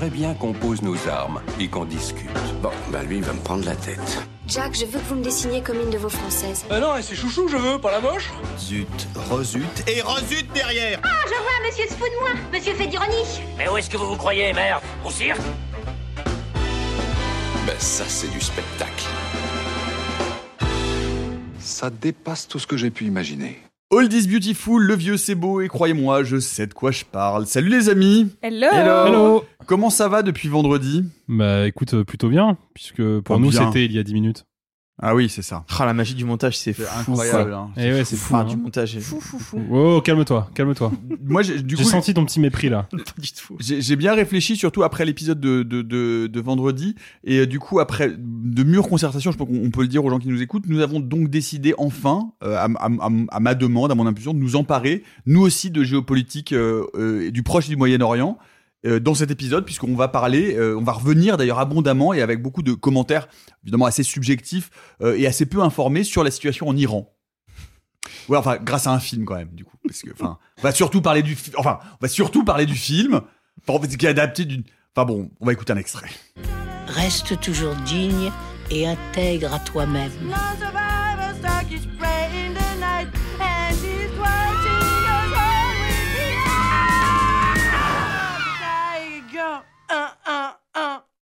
J'aimerais bien qu'on pose nos armes et qu'on discute. Bon, bah lui, il va me prendre la tête. Jack, je veux que vous me dessiniez comme une de vos françaises. Euh non, c'est chouchou, je veux, pas la moche. Zut, rezut et rezut derrière Ah, je vois, monsieur se fout de moi. Monsieur fait d'ironie. Mais où est-ce que vous vous croyez, merde Au cirque? Ben ça, c'est du spectacle. Ça dépasse tout ce que j'ai pu imaginer. Old is beautiful, le vieux c'est beau et croyez-moi, je sais de quoi je parle. Salut les amis Hello Hello Comment ça va depuis vendredi? Bah écoute, euh, plutôt bien, puisque pour Oh, nous c'était il y a 10 minutes. Ah oui, c'est ça. Ah, la magie du montage, c'est fou. incroyable. quoi. hein. Et ouais, c'est fou. Enfin, hein. du montage. Fou, fou, fou. Oh, calme-toi, calme-toi. Moi, j'ai- du J'ai senti ton petit mépris là. J'ai bien réfléchi, surtout après l'épisode de, de, de, de vendredi. Et euh, du coup, après de mûres concertations, je pense qu'on on peut le dire aux gens qui nous écoutent, nous avons donc décidé enfin, euh, à, à- à- à ma demande, à mon impulsion, de nous emparer, nous aussi, de géopolitique euh, euh, et du Proche et du Moyen-Orient. Euh, dans cet épisode, puisqu'on va parler, euh, on va revenir d'ailleurs abondamment et avec beaucoup de commentaires évidemment assez subjectifs euh, et assez peu informés sur la situation en Iran. Ouais, enfin, grâce à un film quand même, du coup, parce que, enfin, on va surtout parler du, fi- enfin, on va surtout parler du film, enfin, qui est adapté d'une, enfin bon, on va écouter un extrait. Reste toujours digne et intègre à toi-même.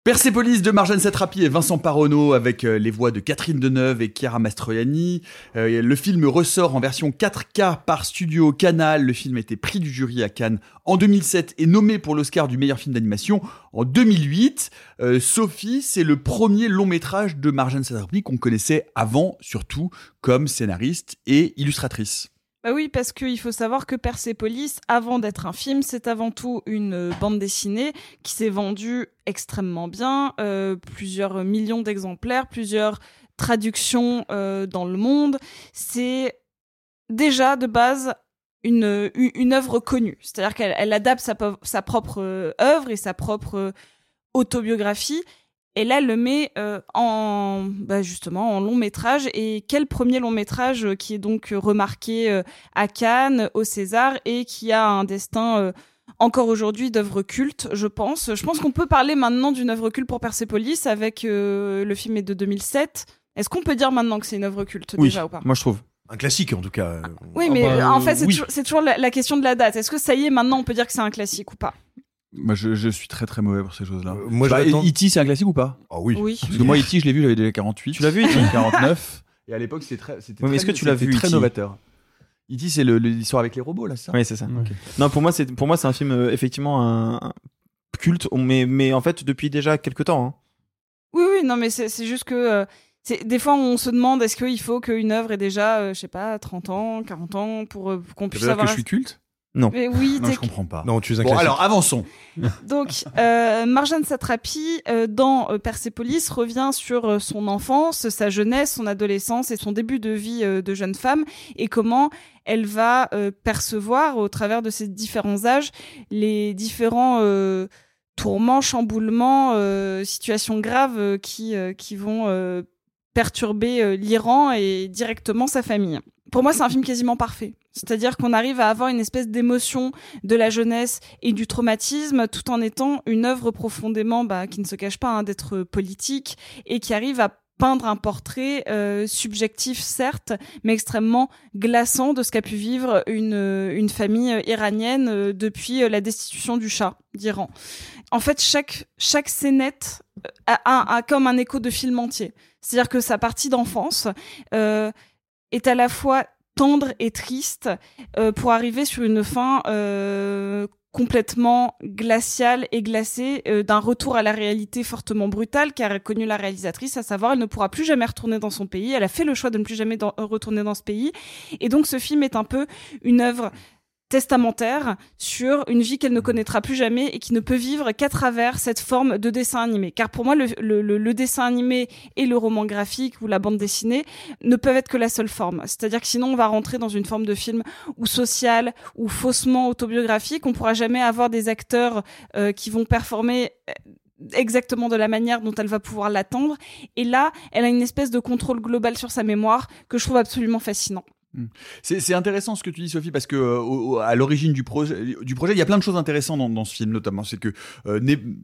Persepolis de Marjane Satrapi et Vincent Parono avec euh, les voix de Catherine Deneuve et Chiara Mastroianni. Euh, le film ressort en version 4K par Studio Canal. Le film a été prix du jury à Cannes en 2007 et nommé pour l'Oscar du meilleur film d'animation en 2008. Euh, Sophie, c'est le premier long métrage de Marjane Satrapi qu'on connaissait avant, surtout comme scénariste et illustratrice. Bah oui, parce qu'il faut savoir que Persepolis, avant d'être un film, c'est avant tout une euh, bande dessinée qui s'est vendue extrêmement bien, euh, plusieurs millions d'exemplaires, plusieurs traductions euh, dans le monde. C'est déjà de base une, une, œuvre connue, c'est-à-dire qu'elle elle adapte sa, sa propre œuvre et sa propre autobiographie. Et là, elle le met euh, en, bah justement, en long métrage. Et quel premier long métrage euh, qui est donc euh, remarqué euh, à Cannes, au César, et qui a un destin euh, encore aujourd'hui d'œuvre culte, je pense. Je pense qu'on peut parler maintenant d'une œuvre culte pour Persepolis avec euh, le film est de 2007. Est-ce qu'on peut dire maintenant que c'est une œuvre culte Oui, déjà ou pas? moi je trouve. Un classique en tout cas. Oui, Ah mais bah, en fait, c'est oui. toujours, c'est toujours la, la question de la date. Est-ce que ça y est, maintenant, on peut dire que c'est un classique ou pas? Moi, je, je suis très très mauvais pour ces choses-là. Euh, moi, Bah, E.T., c'est un classique ou pas? Ah oui. Oui. Parce que moi, E.T., je l'ai vu, j'avais déjà 48. Tu l'as vu, E.T. 49. Et à l'époque, c'était très. C'était Oui, est-ce que tu l'as vu, Très E.T.? novateur. E.T., c'est le- le- l'histoire avec les robots, là, ça? Oui, c'est ça. Non, pour moi, c'est pour moi c'est un film euh, effectivement un, un culte, mais mais en fait depuis déjà quelques temps. hein. Oui, oui, non, mais c'est c'est juste que euh, des fois on se demande est-ce qu'il faut qu'une œuvre ait déjà, euh, je sais pas, 30 ans, 40 ans pour, euh, pour qu'on puisse veut dire avoir. que je suis culte? Mais oui, Non, je comprends pas. Non, tu es un Bon, classique. alors, avançons. donc euh, Marjane Satrapi euh, dans euh, Persepolis revient sur son enfance, sa jeunesse, son adolescence et son début de vie euh, de jeune femme et comment elle va euh, percevoir au travers de ces différents âges les différents euh, tourments, chamboulements, euh, situations graves euh, qui, euh, qui vont euh, perturber euh, l'Iran et directement sa famille. Pour moi, c'est un film quasiment parfait. C'est-à-dire qu'on arrive à avoir une espèce d'émotion de la jeunesse et du traumatisme, tout en étant une œuvre profondément, bah, qui ne se cache pas hein, d'être politique et qui arrive à peindre un portrait euh, subjectif certes, mais extrêmement glaçant de ce qu'a pu vivre une, une famille euh, iranienne depuis la destitution du Shah d'Iran. En fait, chaque, scénette euh, a, comme un écho de film entier. C'est-à-dire que sa partie d'enfance euh, est à la fois tendre et triste euh, pour arriver sur une fin complètement glacial et glacé euh, d'un retour à la réalité fortement brutale qu'a connu la réalisatrice, à savoir elle ne pourra plus jamais retourner dans son pays. Elle a fait le choix de ne plus jamais retourner dans ce pays. Et donc ce film est un peu une œuvre testamentaire sur une vie qu'elle ne connaîtra plus jamais et qui ne peut vivre qu'à travers cette forme de dessin animé. Car pour moi, le, le- le- dessin animé et le roman graphique ou la bande dessinée ne peuvent être que la seule forme. C'est-à-dire que sinon, on va rentrer dans une forme de film ou social ou faussement autobiographique. On pourra jamais avoir des acteurs euh, qui vont performer euh, exactement de la manière dont elle va pouvoir l'attendre. Et là, elle a une espèce de contrôle global sur sa mémoire que je trouve absolument fascinant. C'est c'est intéressant ce que tu dis, Sophie, parce que euh, au- à l'origine du projet, du projet, il y a plein de choses intéressantes dans, dans ce film, notamment. C'est que euh,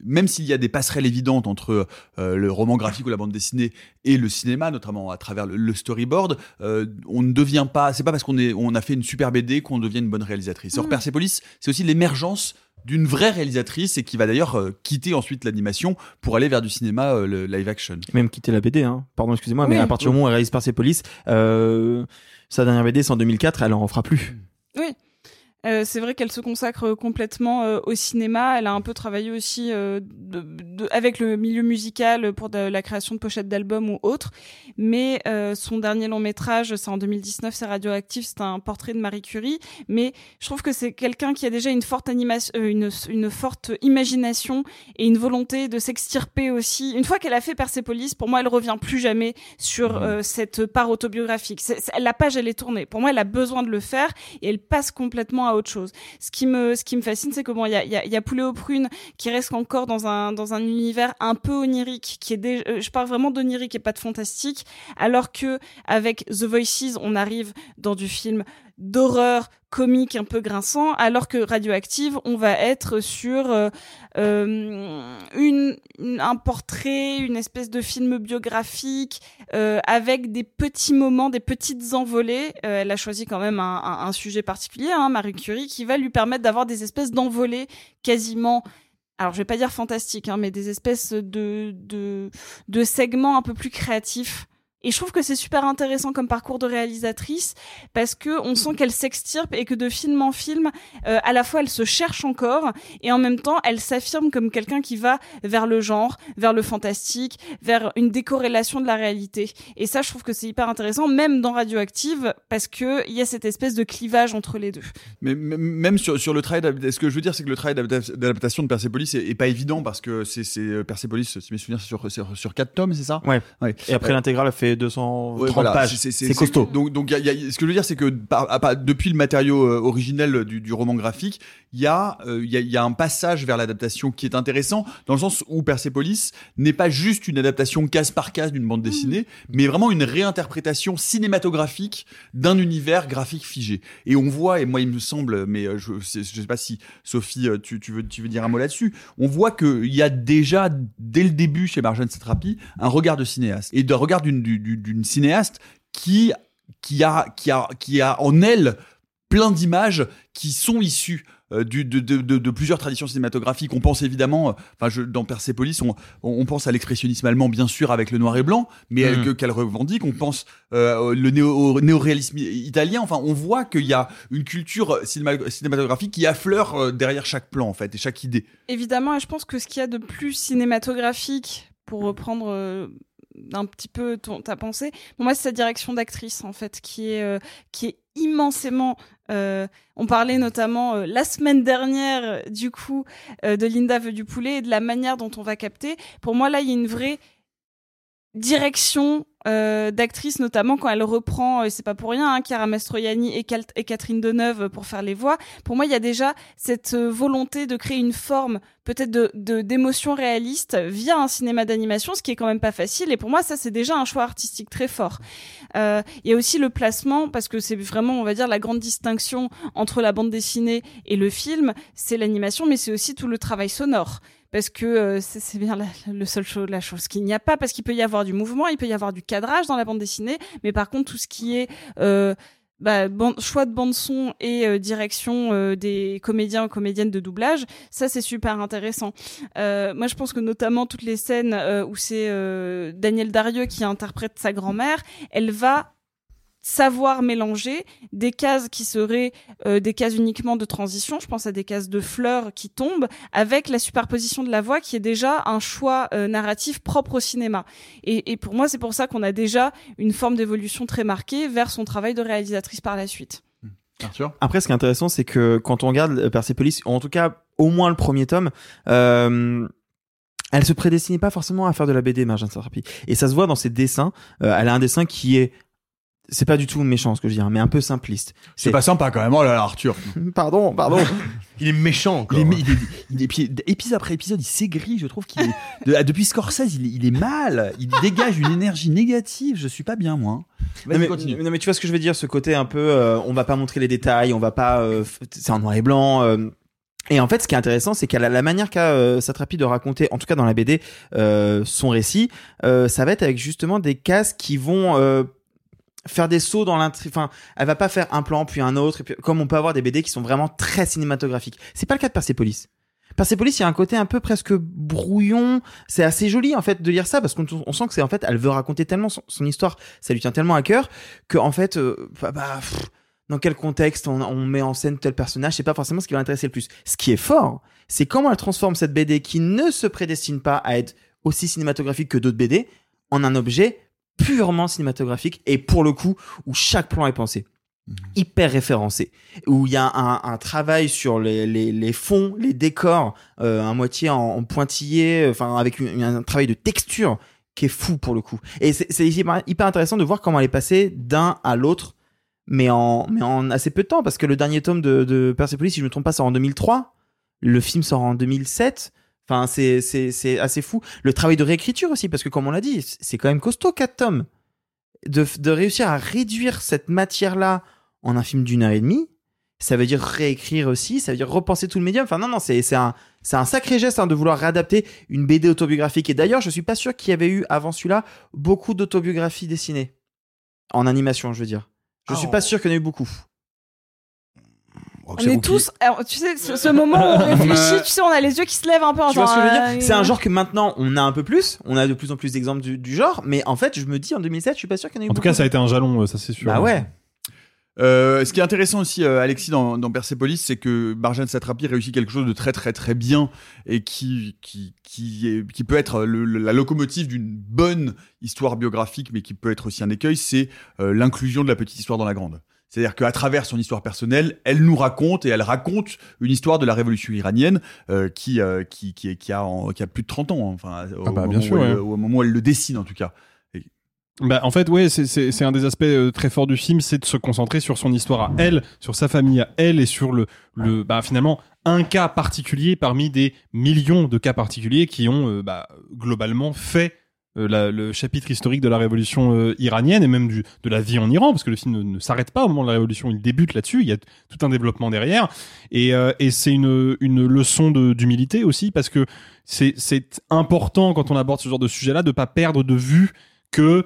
même s'il y a des passerelles évidentes entre euh, le roman graphique ou la bande dessinée et le cinéma, notamment à travers le, le storyboard, euh, on ne devient pas. C'est pas parce qu'on est, on a fait une super BD qu'on devient une bonne réalisatrice. Or, Mm. Persepolis, c'est aussi l'émergence d'une vraie réalisatrice et qui va d'ailleurs euh, quitter ensuite l'animation pour aller vers du cinéma euh, le live action. Même quitter la BD, hein. Pardon, excusez-moi, mais à partir du moment où elle réalise Persepolis, euh, sa dernière BD, c'est en 2004, elle en fera plus. Oui. Euh, c'est vrai qu'elle se consacre complètement euh, au cinéma. Elle a un peu travaillé aussi euh, de- de- avec le milieu musical pour de la création de pochettes d'albums ou autres. Mais euh, son dernier long métrage, c'est en 2019, c'est Radioactif, c'est un portrait de Marie Curie. Mais je trouve que c'est quelqu'un qui a déjà une forte animation, euh, une, une forte imagination et une volonté de s'extirper aussi. Une fois qu'elle a fait Persepolis, pour moi, elle revient plus jamais sur euh, cette part autobiographique. La page, elle est tournée. Pour moi, elle a besoin de le faire et elle passe complètement à autre chose. Ce qui me, ce qui me fascine, c'est bon, il y a, y y a Poulet aux prunes qui reste encore dans un, dans un univers un peu onirique, qui est euh, je parle vraiment d'onirique et pas de fantastique, alors que avec The Voices, on arrive dans du film d'horreur comique un peu grinçant, alors que Radioactive, on va être sur euh, euh, une, un portrait, une espèce de film biographique euh, avec des petits moments, des petites envolées. Elle a choisi quand même un, sujet particulier, hein, Marie Curie, qui va lui permettre d'avoir des espèces d'envolées quasiment alors je vais pas dire fantastiques, hein, mais des espèces de, de, de segments un peu plus créatifs. Et je trouve que c'est super intéressant comme parcours de réalisatrice parce que on sent qu'elle s'extirpe et que de film en film, euh, à la fois elle se cherche encore et en même temps elle s'affirme comme quelqu'un qui va vers le genre, vers le fantastique, vers une décorrélation de la réalité. Et ça, je trouve que c'est hyper intéressant, même dans Radioactive, parce que il y a cette espèce de clivage entre les deux. Mais même sur, sur le travail, ce que je veux dire, c'est que le travail d'adapta- d'adaptation de Persepolis est, est pas évident parce que c'est euh, Persepolis, si mes souvenirs, c'est sur, sur, sur 4 tomes, c'est ça? Ouais. Ouais. Et après Euh, l'intégrale, elle fait 230 Ouais, voilà, pages. c'est- C'est costaud. Donc, donc, il y a- il y a- ce que je veux dire, c'est que par- à part- depuis le matériau euh, originel du, du roman graphique, il y a, euh, il y a, il y a un passage vers l'adaptation qui est intéressant, dans le sens où Persepolis n'est pas juste une adaptation case par case d'une bande dessinée, mais vraiment une réinterprétation cinématographique d'un univers graphique figé. Et on voit, et moi il me semble, mais euh, je, je sais pas si Sophie, euh, tu, tu veux, tu veux dire un mot là-dessus, on voit qu'il y a déjà, dès le début chez Marjane Satrapi, un regard de cinéaste. Et d'un regard d'une du- du- d'une cinéaste qui, qui, a, qui, a, qui a en elle plein d'images qui sont issues euh, du, de, de, de, de plusieurs traditions cinématographiques. On pense évidemment, euh, enfin, je, dans Persepolis, on, on pense à l'expressionnisme allemand, bien sûr, avec le noir et blanc, mais elle- que- qu'elle revendique. On pense euh, au- le néo, au néoréalisme italien. Enfin, on voit qu'il y a une culture cinéma- cinématographique qui affleure derrière chaque plan, en fait, et chaque idée. Évidemment, et je pense que ce qu'il y a de plus cinématographique, pour reprendre euh, un petit peu ton- ta pensée, pour moi, c'est sa direction d'actrice, en fait, qui est, euh, qui est immensément. euh, on parlait notamment euh, la semaine dernière, du coup, euh, de Linda veut du poulet et de la manière dont on va capter. Pour moi, là, il y a une vraie direction euh, d'actrice, notamment quand elle reprend, et c'est pas pour rien, hein, Chiara Mastroianni et, Catherine Deneuve pour faire les voix. Pour moi, il y a déjà cette euh, volonté de créer une forme peut-être de de- d'émotion réaliste via un cinéma d'animation, ce qui est quand même pas facile. Et pour moi, ça c'est déjà un choix artistique très fort. Euh, Il y a aussi le placement, parce que c'est vraiment, on va dire, la grande distinction entre la bande dessinée et le film, c'est l'animation, mais c'est aussi tout le travail sonore parce que euh, c'est bien la, le seul chose, la chose qu'il n'y a pas, parce qu'il peut y avoir du mouvement, il peut y avoir du cadrage dans la bande dessinée, mais par contre tout ce qui est euh, bah, choix de bande son et euh, direction euh, des comédiens ou comédiennes de doublage, ça c'est super intéressant. Euh, moi je pense que notamment toutes les scènes euh, où c'est euh, Daniel Darieux qui interprète sa grand-mère, elle va savoir mélanger des cases qui seraient euh, des cases uniquement de transition, je pense à des cases de fleurs qui tombent, avec la superposition de la voix qui est déjà un choix euh, narratif propre au cinéma. Et, et pour moi, c'est pour ça qu'on a déjà une forme d'évolution très marquée vers son travail de réalisatrice par la suite. Arthur? Après, ce qui est intéressant, c'est que quand on regarde euh, Persepolis, en tout cas, au moins le premier tome, euh, elle se prédestinait pas forcément à faire de la BD, Marjane Satrapi. Et ça se voit dans ses dessins. Euh, elle a un dessin qui est c'est pas du tout méchant ce que je dis, hein, mais un peu simpliste. C'est pas sympa quand même, oh là là, Arthur. pardon, pardon. il est méchant encore. Il est, il est- il est- puis, épisode après épisode, il s'aigrit. Je trouve qu'il est. de- depuis Scorsese, il est, il est mal. Il dégage une énergie négative. Je suis pas bien, moi. Non Vas-y, mais, continue. non, mais tu vois ce que je veux dire, ce côté un peu, euh, on va pas montrer les détails, on va pas, euh, c'est en noir et blanc. euh, et en fait, ce qui est intéressant, c'est qu'à la, la manière qu'a euh, Satrapi de raconter, en tout cas dans la BD, euh, son récit, euh, ça va être avec justement des cases qui vont euh, faire des sauts dans l'intrigue. Enfin, elle va pas faire un plan puis un autre, comme on peut avoir des BD qui sont vraiment très cinématographiques. C'est pas le cas de Persepolis. Persepolis, il y a un côté un peu presque brouillon. C'est assez joli en fait de lire ça parce qu'on on sent que c'est en fait, elle veut raconter tellement son, histoire, ça lui tient tellement à cœur que en fait, euh, bah, bah, dans quel contexte on, on met en scène tel personnage, c'est pas forcément ce qui va l'intéresser le plus. Ce qui est fort, c'est comment elle transforme cette BD qui ne se prédestine pas à être aussi cinématographique que d'autres BD en un objet purement cinématographique et pour le coup où chaque plan est pensé. Hyper référencé. Où il y a un, un travail sur les, les, les fonds les décors euh, à moitié en, en pointillé enfin avec une- un travail de texture qui est fou pour le coup. Et c'est hyper, hyper intéressant de voir comment elle est passée d'un à l'autre mais en mais en assez peu de temps parce que le dernier tome de, de Persepolis si je me trompe pas sort en 2003 le film sort en 2007 Enfin, c'est, c'est, c'est assez fou. Le travail de réécriture aussi, parce que comme on l'a dit, c'est quand même costaud, quatre tomes. De, de réussir à réduire cette matière-là en un film d'une heure et demie, ça veut dire réécrire aussi, ça veut dire repenser tout le médium. Enfin, non, non, c'est, c'est un, c'est un sacré geste hein, de vouloir réadapter une BD autobiographique. Et d'ailleurs, je suis pas sûr qu'il y avait eu avant celui-là beaucoup d'autobiographies dessinées. En animation, je veux dire. Je Ah, suis pas sûr qu'il y en ait eu beaucoup. On est tous, alors, tu sais, ce, ce moment où on réfléchit, tu sais, on a les yeux qui se lèvent un peu en Tu vois ce que je veux disant, dire C'est un euh, genre que maintenant on a un peu plus, on a de plus en plus d'exemples du, du genre, mais en fait je me dis en 2007 je suis pas sûr qu'il y en ait eu En tout cas, ça a été un jalon, euh, ça c'est sûr. Bah ouais. Euh, ce qui est intéressant aussi, euh, Alexis, dans, dans Persepolis, c'est que Marjane Satrapi réussit quelque chose de très très très bien et qui qui qui, est- qui peut être le- la locomotive d'une bonne histoire biographique, mais qui peut être aussi un écueil, c'est euh, l'inclusion de la petite histoire dans la grande. C'est-à-dire qu'à travers son histoire personnelle, elle nous raconte et elle raconte une histoire de la révolution iranienne euh, qui, euh, qui, qui, qui a en- qui a plus de 30 ans, hein. enfin, au, Ah bah, moment bien sûr, où elle, ouais. au moment où elle le dessine en tout cas. Bah, en fait, ouais, c'est- c'est c'est un des aspects euh, très forts du film, c'est de se concentrer sur son histoire à elle, sur sa famille à elle et sur le, le bah, finalement, un cas particulier parmi des millions de cas particuliers qui ont euh, bah, globalement fait euh, le chapitre historique de la révolution euh, iranienne et même de la vie en Iran, parce que le film ne, ne s'arrête pas au moment de la révolution, il débute là-dessus, il y a tout un développement derrière, et, euh, c'est une, une leçon d'humilité aussi, parce que c'est important quand on aborde ce genre de sujet-là de pas perdre de vue que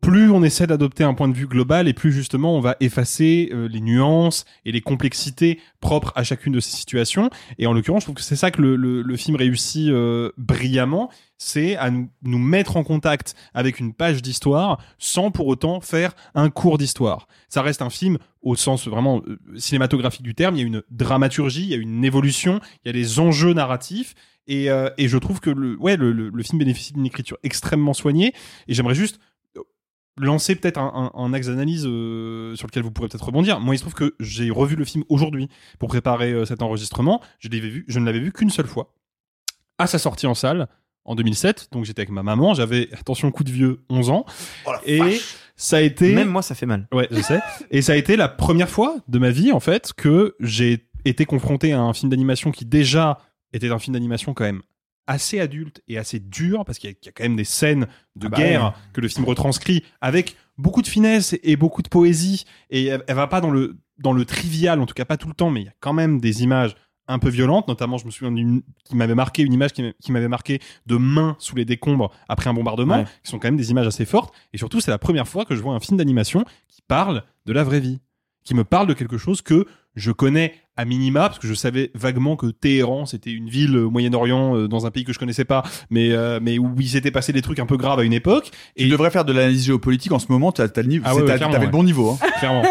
plus on essaie d'adopter un point de vue global et plus justement on va effacer euh, les nuances et les complexités propres à chacune de ces situations. Et en l'occurrence, je trouve que c'est ça que le, film réussit euh, brillamment, c'est à nous, mettre en contact avec une page d'histoire sans pour autant faire un cours d'histoire. Ça reste un film au sens vraiment euh, cinématographique du terme. Il y a une dramaturgie, il y a une évolution, il y a des enjeux narratifs. Et, je trouve que le, ouais, le, film bénéficie d'une écriture extrêmement soignée. Et j'aimerais juste lancer peut-être un, un- un axe d'analyse euh, sur lequel vous pourrez peut-être rebondir. Moi, il se trouve que j'ai revu le film aujourd'hui pour préparer euh, cet enregistrement. Je l'avais vu, je ne l'avais vu qu'une seule fois à sa sortie en salle en 2007. Donc j'étais avec ma maman, j'avais attention coup de vieux 11 ans et ça a été Même moi ça fait mal. Ouais, je sais. Et ça a été la première fois de ma vie, en fait, que j'ai été confronté à un film d'animation qui déjà était un film d'animation quand même assez adulte et assez dur, parce qu'il y, a- qu'il y a quand même des scènes de Ah bah guerre ouais. que le film retranscrit avec beaucoup de finesse et beaucoup de poésie. Et elle, elle va pas dans le, dans le trivial, en tout cas pas tout le temps, mais il y a quand même des images un peu violentes, notamment je me souviens d'une qui m'avait marqué, une image qui m'a- qui m'avait marqué de mains sous les décombres après un bombardement, Ouais. qui sont quand même des images assez fortes. Et surtout, c'est la première fois que je vois un film d'animation qui parle de la vraie vie, qui me parle de quelque chose que je connais à minima parce que je savais vaguement que Téhéran c'était une ville au Moyen-Orient euh, dans un pays que je connaissais pas mais euh, mais où il s'était passé des trucs un peu graves à une époque et tu devrais faire de l'analyse géopolitique en ce moment tu as, le niveau ah ouais, t'as- t'avais ouais. le bon niveau hein. clairement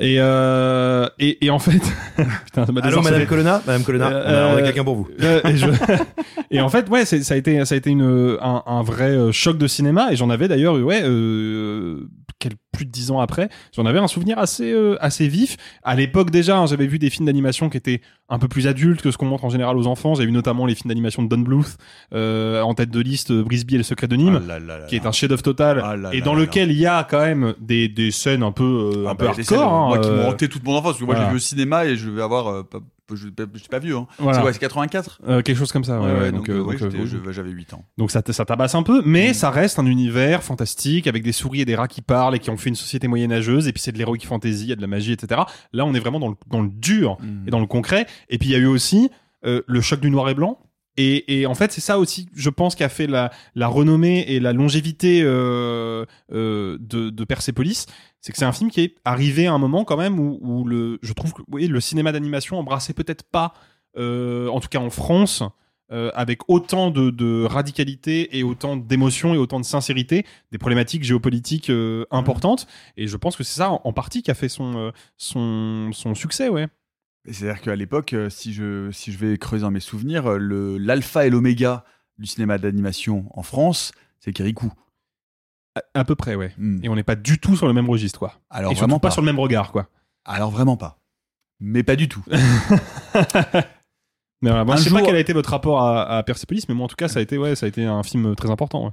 et, euh, et et en fait putain ça m'a Alors, désarçonné. Madame Colonna, Madame Colonna, on a- on a quelqu'un pour vous. euh, et, je- et en fait, ouais, c'est- ça a été, ça a été une, un, un vrai euh, choc de cinéma. Et j'en avais d'ailleurs, ouais, euh, quel- plus de dix ans après, j'en avais un souvenir assez, euh, assez vif. À l'époque déjà, hein, j'avais vu des films d'animation qui étaient un peu plus adultes que ce qu'on montre en général aux enfants. J'ai vu notamment les films d'animation de Don Bluth, euh, en tête de liste, euh, Brisby et le secret de Nîmes, Ah là là là qui est un chef-d'œuvre total, Ah et dans lequel il y a quand même des, des scènes un peu, euh, Ah un bah, peu hardcore. hein, moi qui euh, m'ont hanté toute mon enfance parce que moi j'ai vu au cinéma et je vais avoir euh, je je suis pas vieux hein. Voilà. c'est quoi c'est 84 euh, quelque chose comme ça. Ouais, ouais, donc, euh, euh, euh, j'avais 8 ans Donc ça, ça tabasse un peu, mais ça reste un univers fantastique avec des souris et des rats qui parlent et qui ont fait une société moyenâgeuse. Et puis c'est de l'heroic fantasy, il y a de la magie, etc. Là, on est vraiment dans le, dans le dur et dans le concret. Et puis il y a eu aussi euh, le choc du noir et blanc. Et, et en fait, c'est ça aussi, je pense, qui a fait la, la renommée et la longévité euh, euh, de, de Persepolis. C'est que c'est un film qui est arrivé à un moment quand même où, où le, je trouve que oui, le cinéma d'animation embrassait peut-être pas, euh, en tout cas en France, avec autant de, de radicalité et autant d'émotion et autant de sincérité, des problématiques géopolitiques euh, importantes. Et je pense que c'est ça en, en partie qui a fait son, son, son succès, ouais. C'est-à-dire qu'à l'époque, euh, si je, si je vais creuser dans mes souvenirs, euh, le- l'alpha et l'oméga du cinéma d'animation en France, c'est Kirikou. À, à peu près, ouais. Hmm. Et on n'est pas du tout sur le même registre, quoi. Alors et vraiment pas pas. sur le même regard, quoi. Alors vraiment pas. Mais pas du tout. Mais voilà, moi, Un je sais jour- pas quel a été votre rapport à, à Persepolis, mais moi, en tout cas, ça a été, ouais, ça a été un film très important. ouais.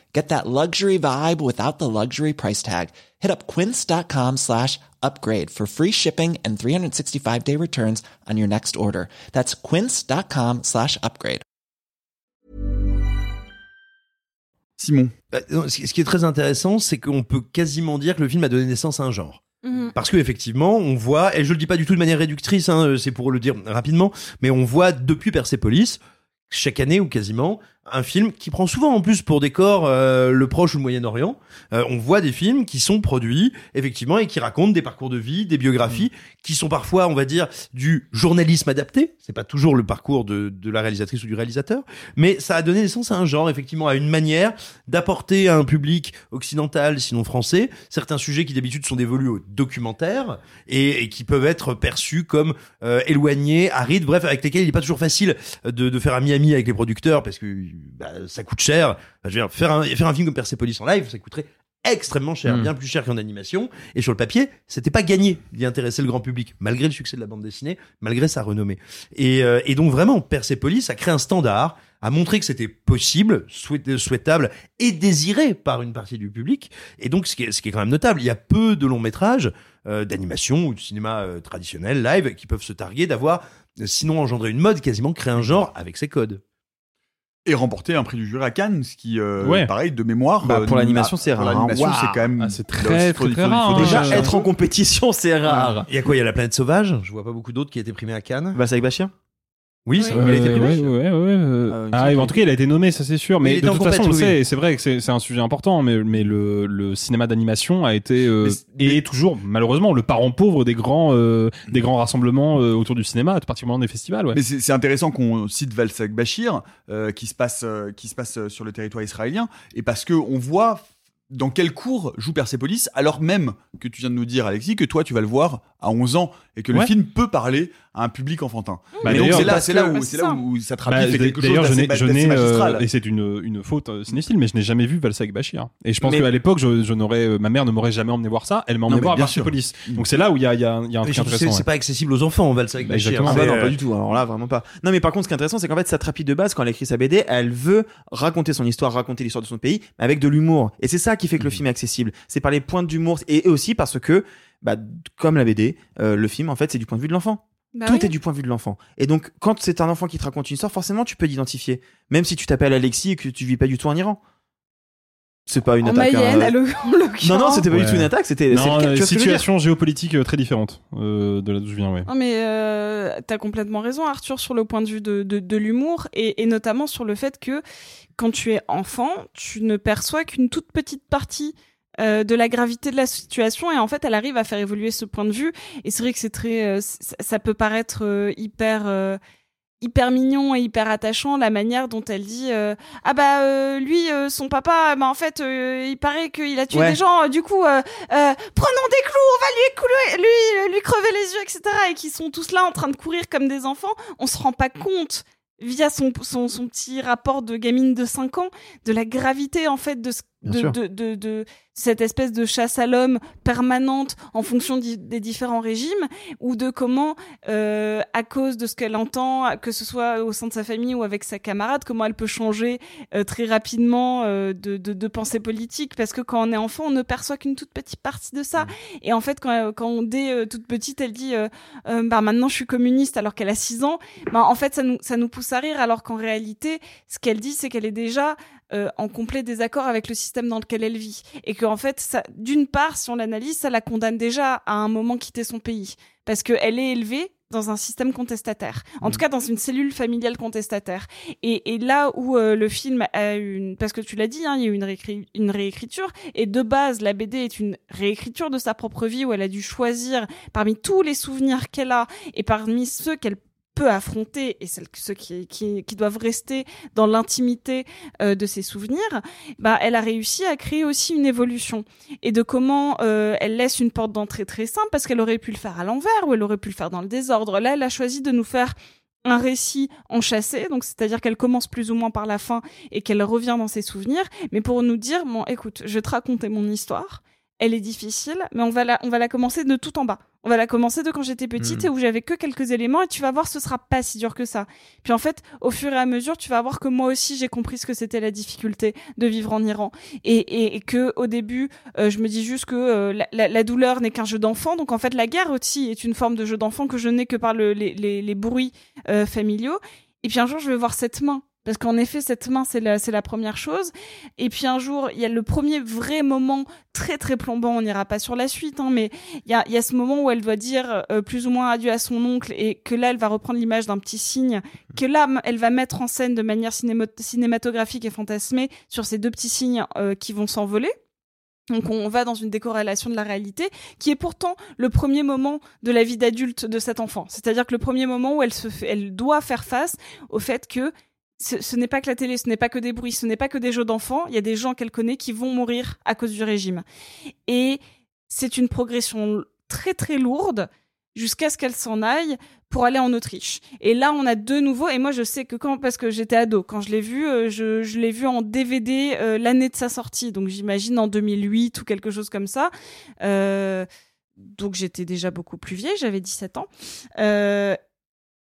Get that luxury vibe without the luxury price tag. Hit up quince.com slash upgrade for free shipping and 365 day returns on your next order. That's quince.com slash upgrade. Simon. Bah, Ce qui est très intéressant, c'est qu'on peut quasiment dire que le film a donné naissance à un genre. Mhm. Parce que effectivement, on voit, et je le dis pas du tout de manière réductrice, hein, c'est pour le dire rapidement, mais on voit depuis Persepolis, chaque année ou quasiment, un film qui prend souvent en plus pour décor euh, le Proche ou le Moyen-Orient. Euh, on voit des films qui sont produits effectivement et qui racontent des parcours de vie, des biographies, qui sont parfois, on va dire, du journalisme adapté. C'est pas toujours le parcours de, de la réalisatrice ou du réalisateur, mais ça a donné naissance à un genre, effectivement, à une manière d'apporter à un public occidental, sinon français, certains sujets qui d'habitude sont dévolus au documentaire et, et qui peuvent être perçus comme euh, éloignés, arides, bref, avec lesquels il n'est pas toujours facile de, de faire un mi-ami avec les producteurs parce que bah, ça coûte cher. Enfin, je veux dire, faire un, faire un film comme Persepolis en live, ça coûterait extrêmement cher, Mm. bien plus cher qu'en animation. Et sur le papier, c'était pas gagné d'y intéresser le grand public, malgré le succès de la bande dessinée, malgré sa renommée. Et, euh, et donc vraiment, Persepolis a créé un standard, a montré que c'était possible, souhait- souhaitable et désiré par une partie du public. Et donc, ce qui est, ce qui est quand même notable, il y a peu de longs métrages euh, d'animation ou de cinéma euh, traditionnel, live, qui peuvent se targuer d'avoir, sinon engendré une mode, quasiment créé un genre avec ses codes. Et remporter un prix du jury à Cannes, ce qui, euh, Ouais. pareil, de mémoire. Bah, euh, pour l'animation, n'a- c'est pour rare, hein. l'animation, Waouh. c'est quand même. Ah, c'est très, très, très rare, déjà hein. Déjà, être en compétition, c'est rare. Il y a quoi? Il y a La Planète Sauvage Je vois pas beaucoup d'autres qui a été primé à Cannes. Bah, c'est avec Bastien Oui, il a été ouais, primé. ouais, ouais, euh, il me ah, semble en tout cas, il a été nommé, ça c'est sûr. Mais de toute façon, on sait, c'est vrai que c'est un sujet important, mais, mais le, le cinéma d'animation a été euh, Mais- et mais- est toujours malheureusement le parent pauvre des grands euh, des grands rassemblements euh, autour du cinéma, particulièrement des festivals. Ouais. Mais c'est intéressant qu'on cite Valsak Bashir, euh, qui se passe, euh, qui se passe sur le territoire israélien, et parce que on voit dans quel cours joue Persepolis, alors même que tu viens de nous dire, Alexis, que toi tu vas le voir à 11 ans et que le film peut parler à un public enfantin. Bah, donc d'ailleurs, c'est là, c'est là où, c'est c'est là ça. où ça te Bah, quelque chose D'ailleurs, je n'ai, euh, magistral. et c'est une, une faute euh, cinéphile, mais je n'ai jamais vu Valsa avec Bachir. Et je pense Mais- qu'à l'époque, je, je n'aurais, euh, ma mère ne m'aurait jamais emmené voir ça. Elle m'a emmené voir bien sûr. Persepolis. Donc c'est là où il y a, il y a, il y a un truc intéressant. c'est pas accessible aux enfants, on va le avec Bah, Bachir. exactement. Ah bah non, euh, pas du tout. Alors là, vraiment pas. Non, mais par contre, ce qui est intéressant, c'est qu'en fait, Satrapi de base, quand elle écrit sa BD, elle veut raconter son histoire, raconter l'histoire de son pays, mais avec de l'humour. Et c'est ça qui fait que le film est accessible. C'est par les points d'humour et aussi parce que, bah, comme la BD, euh, le film, en fait, c'est du point de vue de l'enfant. Bah Tout oui. est du point de vue de l'enfant. Et donc, quand c'est un enfant qui te raconte une histoire, forcément, tu peux l'identifier. Même si tu t'appelles Alexis et que tu vis pas du tout en Iran. C'est pas une En attaque. hein. Mayenne. Non, non, c'était pas du tout une attaque, c'était. cas, euh, situation géopolitique euh, très différente euh, de là d'où je viens, ouais. Non mais euh, t'as complètement raison Arthur sur le point de vue de, de, de l'humour et, et notamment sur le fait que quand tu es enfant, tu ne perçois qu'une toute petite partie euh, de la gravité de la situation et en fait elle arrive à faire évoluer ce point de vue. Et c'est vrai que c'est très euh, ça peut paraître euh, hyper euh, hyper mignon et hyper attachant la manière dont elle dit euh, ah bah euh, lui euh, son papa bah en fait euh, il paraît qu'il a tué Ouais. des gens du coup prenons des clous on va lui couler lui lui crever les yeux etc et qui sont tous là en train de courir comme des enfants. On se rend pas compte via son, son, son petit rapport de gamine de 5 ans de la gravité en fait de ce de, de, de, de cette espèce de chasse à l'homme permanente en fonction di- des différents régimes ou de comment euh, à cause de ce qu'elle entend que ce soit au sein de sa famille ou avec sa camarade comment elle peut changer euh, très rapidement euh, de, de, de pensée politique. Parce que quand on est enfant on ne perçoit qu'une toute petite partie de ça. Et en fait quand, quand on dès euh, toute petite elle dit euh, euh, bah maintenant je suis communiste alors qu'elle a 6 ans bah en fait ça nous ça nous pousse à rire alors qu'en réalité ce qu'elle dit c'est qu'elle est déjà euh, en complet désaccord avec le système dans lequel elle vit. Et que en fait ça d'une part si on l'analyse ça la condamne déjà à un moment quitter son pays. Parce que elle est élevée dans un système contestataire, en tout cas dans une cellule familiale contestataire. Et, et là où euh, le film a une, parce que tu l'as dit, hein, il y a eu une, réécri- une réécriture, et de base la BD est une réécriture de sa propre vie où elle a dû choisir parmi tous les souvenirs qu'elle a et parmi ceux qu'elle peut affronter et celles, ceux qui, qui, doivent rester dans l'intimité euh, de ses souvenirs, bah, elle a réussi à créer aussi une évolution et de comment euh, elle laisse une porte d'entrée très simple parce qu'elle aurait pu le faire à l'envers ou elle aurait pu le faire dans le désordre. Là, elle a choisi de nous faire un récit enchâssé, donc c'est-à-dire qu'elle commence plus ou moins par la fin et qu'elle revient dans ses souvenirs, mais pour nous dire bon, écoute, je vais te raconter mon histoire. Elle est difficile, mais on va la, on va la commencer de tout en bas. On va la commencer de quand j'étais petite Mhm. et où j'avais que quelques éléments et tu vas voir, ce sera pas si dur que ça. Puis en fait, au fur et à mesure, tu vas voir que moi aussi j'ai compris ce que c'était la difficulté de vivre en Iran et, et, et que au début, euh, je me dis juste que euh, la, la, la douleur n'est qu'un jeu d'enfant. Donc en fait, la guerre aussi est une forme de jeu d'enfant que je n'ai que par le, les, les, les bruits euh, familiaux. Et puis un jour, je vais voir cette main. Parce qu'en effet, cette main, c'est la, c'est la première chose. Et puis un jour, il y a le premier vrai moment très très plombant. On n'ira pas sur la suite, hein, mais il y a, y a ce moment où elle doit dire euh, plus ou moins adieu à son oncle et que là, elle va reprendre l'image d'un petit signe que là, elle va mettre en scène de manière cinématographique et fantasmée sur ces deux petits signes euh, qui vont s'envoler. Donc on va dans une décorrélation de la réalité qui est pourtant le premier moment de la vie d'adulte de cet enfant. C'est-à-dire que le premier moment où elle se fait, elle doit faire face au fait que ce, n'est pas que la télé, ce n'est pas que des bruits, ce n'est pas que des jeux d'enfants. Il y a des gens qu'elle connaît qui vont mourir à cause du régime. Et c'est une progression très très lourde jusqu'à ce qu'elle s'en aille pour aller en Autriche. Et là, on a de nouveau, et moi je sais que quand, parce que j'étais ado, quand je l'ai vu, euh, je, l'ai vu en DVD euh, l'année de sa sortie, donc j'imagine en 2008 ou quelque chose comme ça. Euh, donc j'étais déjà beaucoup plus vieille, j'avais 17 ans.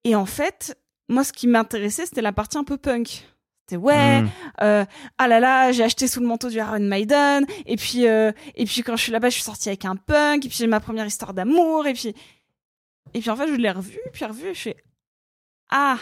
Et en fait, moi ce qui m'intéressait, c'était la partie un peu punk. C'était ouais, Mm. euh, ah là là, j'ai acheté sous le manteau du Iron Maiden, et puis euh, et puis quand je suis là-bas, je suis sortie avec un punk, et puis j'ai ma première histoire d'amour, et puis et puis en fait je l'ai revu, puis revu, et je fais ah,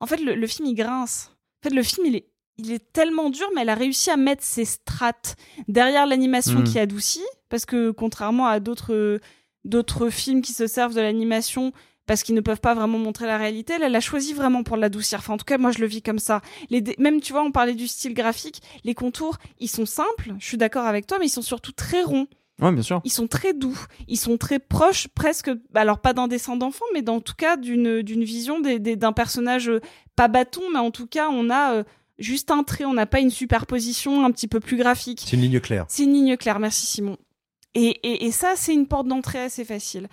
en fait le, le film il grince. En fait le film il est il est tellement dur, mais elle a réussi à mettre ses strates derrière l'animation Mm. qui adoucit, parce que contrairement à d'autres d'autres films qui se servent de l'animation parce qu'ils ne peuvent pas vraiment montrer la réalité. Elle, elle a choisi vraiment pour l'adoucir. Enfin, en tout cas, moi, je le vis comme ça. Les même, tu vois, on parlait du style graphique. Les contours, ils sont simples. Je suis d'accord avec toi, mais ils sont surtout très ronds. Ouais, bien sûr. Ils sont très doux. Ils sont très proches, presque. Alors, pas d'un dessin d'enfant, mais dans tout cas d'une d'une vision des- des- d'un personnage euh, pas bâton, mais en tout cas, on a euh, juste un trait. On n'a pas une superposition un petit peu plus graphique. C'est une ligne claire. C'est une ligne claire, merci Simon. Et, et, et ça, c'est une porte d'entrée assez facile.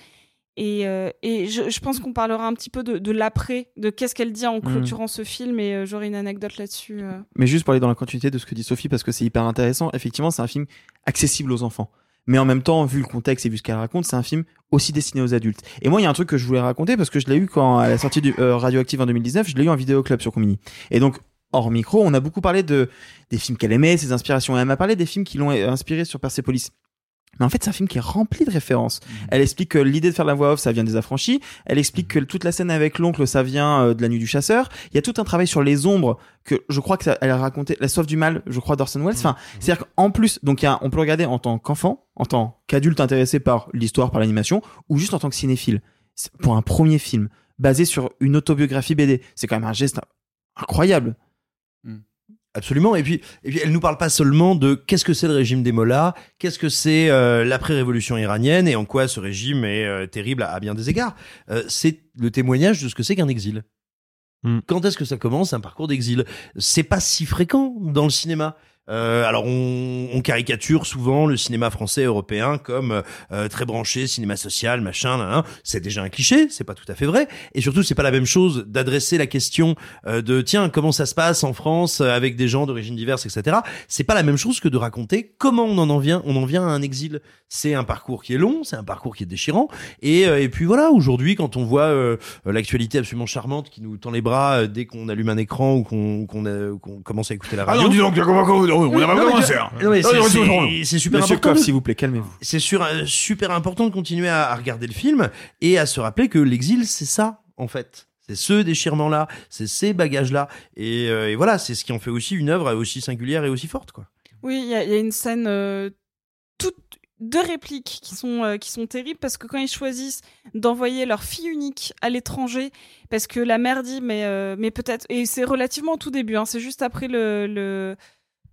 Et, euh, et je, je pense qu'on parlera un petit peu de, de l'après, de qu'est-ce qu'elle dit en clôturant ce film, et euh, j'aurai une anecdote là-dessus. euh. Mais juste pour aller dans la continuité de ce que dit Sophie, parce que c'est hyper intéressant, effectivement, c'est un film accessible aux enfants. Mais en même temps, vu le contexte et vu ce qu'elle raconte, c'est un film aussi destiné aux adultes. Et moi, il y a un truc que je voulais raconter, parce que je l'ai eu quand, à la sortie du Radioactive en 2019, je l'ai eu en vidéoclub sur Comini. Et donc, hors micro, on a beaucoup parlé de, des films qu'elle aimait, ses inspirations. Et elle m'a parlé des films qui l'ont inspiré sur Persepolis. Mais en fait, c'est un film qui est rempli de références. Elle explique que l'idée de faire la voix off, ça vient des affranchis. Elle explique que toute la scène avec l'oncle, ça vient euh, de la nuit du chasseur. Il y a tout un travail sur les ombres que je crois que ça, elle a raconté, la soif du mal, je crois d'Orson Welles. Enfin, c'est-à-dire qu'en plus, donc il y a, on peut regarder en tant qu'enfant, en tant qu'adulte intéressé par l'histoire, par l'animation, ou juste en tant que cinéphile. Pour un premier film basé sur une autobiographie BD, c'est quand même un geste incroyable. Absolument. Et puis, et puis, elle nous parle pas seulement de qu'est-ce que c'est le régime des Mollahs, qu'est-ce que c'est euh, l'après-révolution iranienne et en quoi ce régime est euh, terrible à, à bien des égards. Euh, c'est le témoignage de ce que c'est qu'un exil. Quand est-ce que ça commence un parcours d'exil? C'est pas si fréquent dans le cinéma. Euh, alors on, on caricature souvent le cinéma français européen comme euh, très branché cinéma social machin nan, nan. c'est déjà un cliché c'est pas tout à fait vrai. Et surtout c'est pas la même chose d'adresser la question euh, de tiens comment ça se passe en France euh, avec des gens d'origine diverses etc c'est pas la même chose que de raconter comment on en, en vient on en vient à un exil. C'est un parcours qui est long c'est un parcours qui est déchirant. Et, euh, et puis voilà aujourd'hui quand on voit euh, l'actualité absolument charmante qui nous tend les bras euh, dès qu'on allume un écran ou qu'on qu'on qu'on commence à écouter la Ah radio. non, dis donc, on va- on n'a pas commencé, hein. non, mais c'est- super Monsieur important. De- s'il vous plaît, calmez-vous. C'est sur- euh, super important de continuer à, à regarder le film et à se rappeler que l'exil, c'est ça, en fait. C'est ce déchirement-là, c'est ces bagages-là. Et, euh, et voilà, c'est ce qui en fait aussi une œuvre aussi singulière et aussi forte, quoi. Oui, il y, a- il y a une scène, euh, toutes deux répliques qui sont euh, qui sont terribles parce que quand ils choisissent d'envoyer leur fille unique à l'étranger, parce que la mère dit mais euh, mais peut-être et c'est relativement au tout début, hein, c'est juste après le le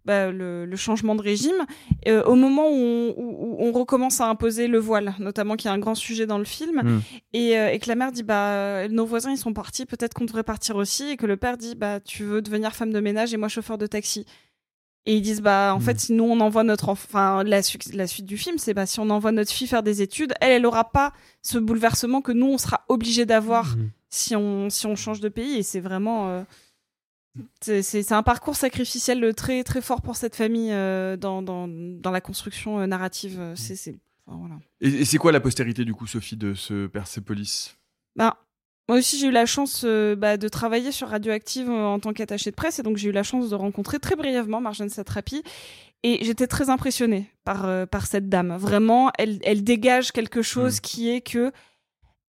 bah, le, le changement de régime, euh, au moment où on, où- où on recommence à imposer le voile, notamment qui est un grand sujet dans le film, Mm. et, euh, et que la mère dit bah nos voisins ils sont partis, peut-être qu'on devrait partir aussi, et que le père dit bah tu veux devenir femme de ménage et moi chauffeur de taxi. Et ils disent bah en fait si nous on envoie notre enfant, enfin la, su- la suite du film c'est bah si on envoie notre fille faire des études, elle elle aura pas ce bouleversement que nous on sera obligé d'avoir si on si on change de pays et c'est vraiment euh, c'est un parcours sacrificiel très très fort pour cette famille euh, dans, dans dans la construction euh, narrative. euh, C'est c'est enfin, voilà. Et, et c'est quoi la postérité du coup, Sophie, de ce Persepolis Bah, moi aussi, j'ai eu la chance euh, bah, de travailler sur Radioactive en tant qu'attaché de presse, et donc j'ai eu la chance de rencontrer très brièvement Marjane Satrapi. Et j'étais très impressionnée par, par cette dame. Vraiment, elle, elle dégage quelque chose qui est que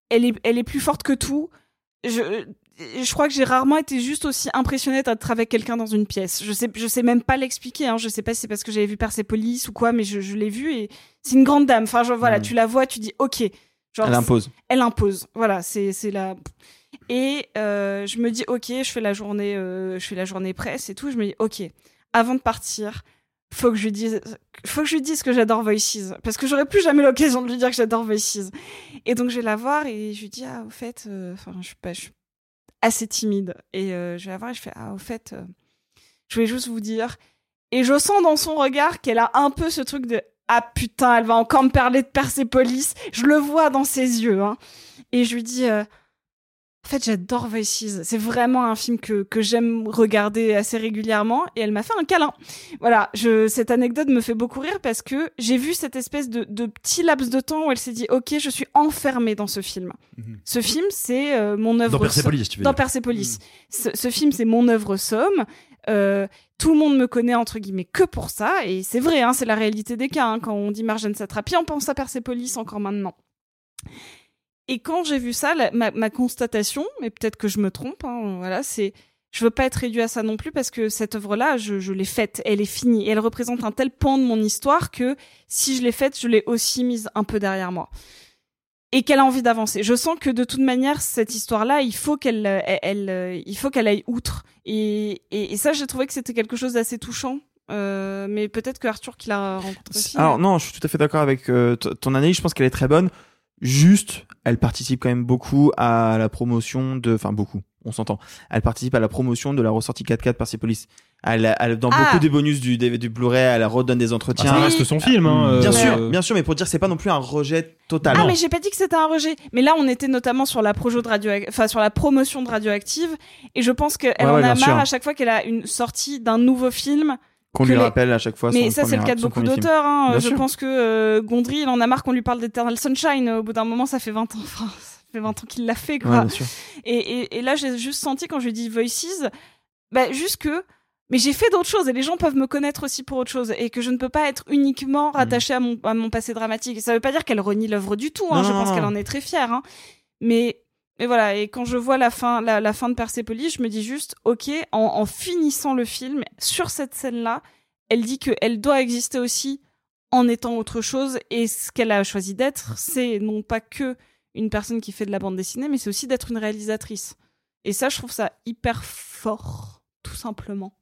elle est, elle est plus forte que tout. Je, je crois que j'ai rarement été juste aussi impressionnée d'être avec quelqu'un dans une pièce. Je sais, je sais même pas l'expliquer. Hein. Je sais pas si c'est parce que j'avais vu Persepolis ou quoi, mais je, je l'ai vue et c'est une grande dame. Enfin, voilà, tu la vois, tu dis ok. Genre, Elle impose. Elle impose. Voilà, c'est c'est la. Et euh, je me dis ok, je fais la journée, euh, je fais la journée presse et tout. Je me dis ok, avant de partir, faut que je lui dise, faut que je lui dise que j'adore Voices, parce que j'aurais plus jamais l'occasion de lui dire que j'adore Voices. Et donc je vais la voir et je lui dis ah au fait, euh, enfin je suis pas, je suis assez timide et euh, je vais la voir et je fais ah au fait, euh, je voulais juste vous dire. Et je sens dans son regard qu'elle a un peu ce truc de ah putain, elle va encore me parler de Persepolis. Je le vois dans ses yeux. Hein. Et je lui dis euh, en fait, j'adore Voices. C'est vraiment un film que, que j'aime regarder assez régulièrement. Et elle m'a fait un câlin. Voilà, je, cette anecdote me fait beaucoup rire parce que j'ai vu cette espèce de, de petit laps de temps où elle s'est dit Ok, je suis enfermée dans ce film. Ce film, c'est euh, mon œuvre. Dans Persepolis, tu veux Dans dire. Persepolis. Ce, ce film, c'est mon œuvre somme. Euh, tout le monde me connaît entre guillemets que pour ça. Et c'est vrai, hein, c'est la réalité des cas. hein. Quand on dit Marjane Satrapi, on pense à Persepolis encore maintenant. Et quand j'ai vu ça, la- ma, ma constatation, mais peut-être que je me trompe, hein, voilà, c'est je veux pas être réduit à ça non plus parce que cette œuvre-là, je, je l'ai faite, elle est finie et elle représente un tel pan de mon histoire que si je l'ai faite, je l'ai aussi mise un peu derrière moi et qu'elle a envie d'avancer. Je sens que de toute manière, cette histoire-là, il faut qu'elle, elle, elle, il faut qu'elle aille outre. Et, et, et ça, j'ai trouvé que c'était quelque chose d'assez touchant. Euh, mais peut-être que Arthur qui l'a rencontré aussi. Alors non, je suis tout à fait d'accord avec euh, ton analyse. Je pense qu'elle est très bonne. Juste, elle participe quand même beaucoup à la promotion de, enfin beaucoup, on s'entend. Elle participe à la promotion de la ressortie 4K de Persepolis. Elle, elle dans Ah. beaucoup des bonus du, du, du Blu-ray, elle redonne des entretiens. Ah, ça reste son film, hein, Bien euh, sûr, bien sûr, mais pour dire, c'est pas non plus un rejet total. Ah mais j'ai pas dit que c'était un rejet. Mais là on était notamment sur la projo de radio, enfin sur la promotion de Radioactive, et je pense qu'elle Ouais, en ouais, a sûr. marre à chaque fois qu'elle a une sortie d'un nouveau film. Qu'on lui les- rappelle à chaque fois. Mais ça c'est le cas de beaucoup d'auteurs. Hein. Je sûr. pense que euh, Gondry il en a marre qu'on lui parle d'Eternal Sunshine. Au bout d'un moment ça fait 20 ans. Enfin, ça fait 20 ans qu'il l'a fait quoi. Ouais. Et, et, et là, j'ai juste senti quand je lui dis Voices, bah, juste que. Mais j'ai fait d'autres choses et les gens peuvent me connaître aussi pour autre chose et que je ne peux pas être uniquement rattachée à, mon, à mon passé dramatique. Et ça veut pas dire qu'elle renie l'œuvre du tout. Hein, je pense qu'elle en est très fière. Hein. Mais, mais voilà. Et quand je vois la fin, la, fin de Persepolis, je me dis juste, ok, en, en finissant le film sur cette scène-là, elle dit qu'elle doit exister aussi en étant autre chose et ce qu'elle a choisi d'être, c'est non pas que une personne qui fait de la bande dessinée, mais c'est aussi d'être une réalisatrice. Et ça, je trouve ça hyper fort, tout simplement.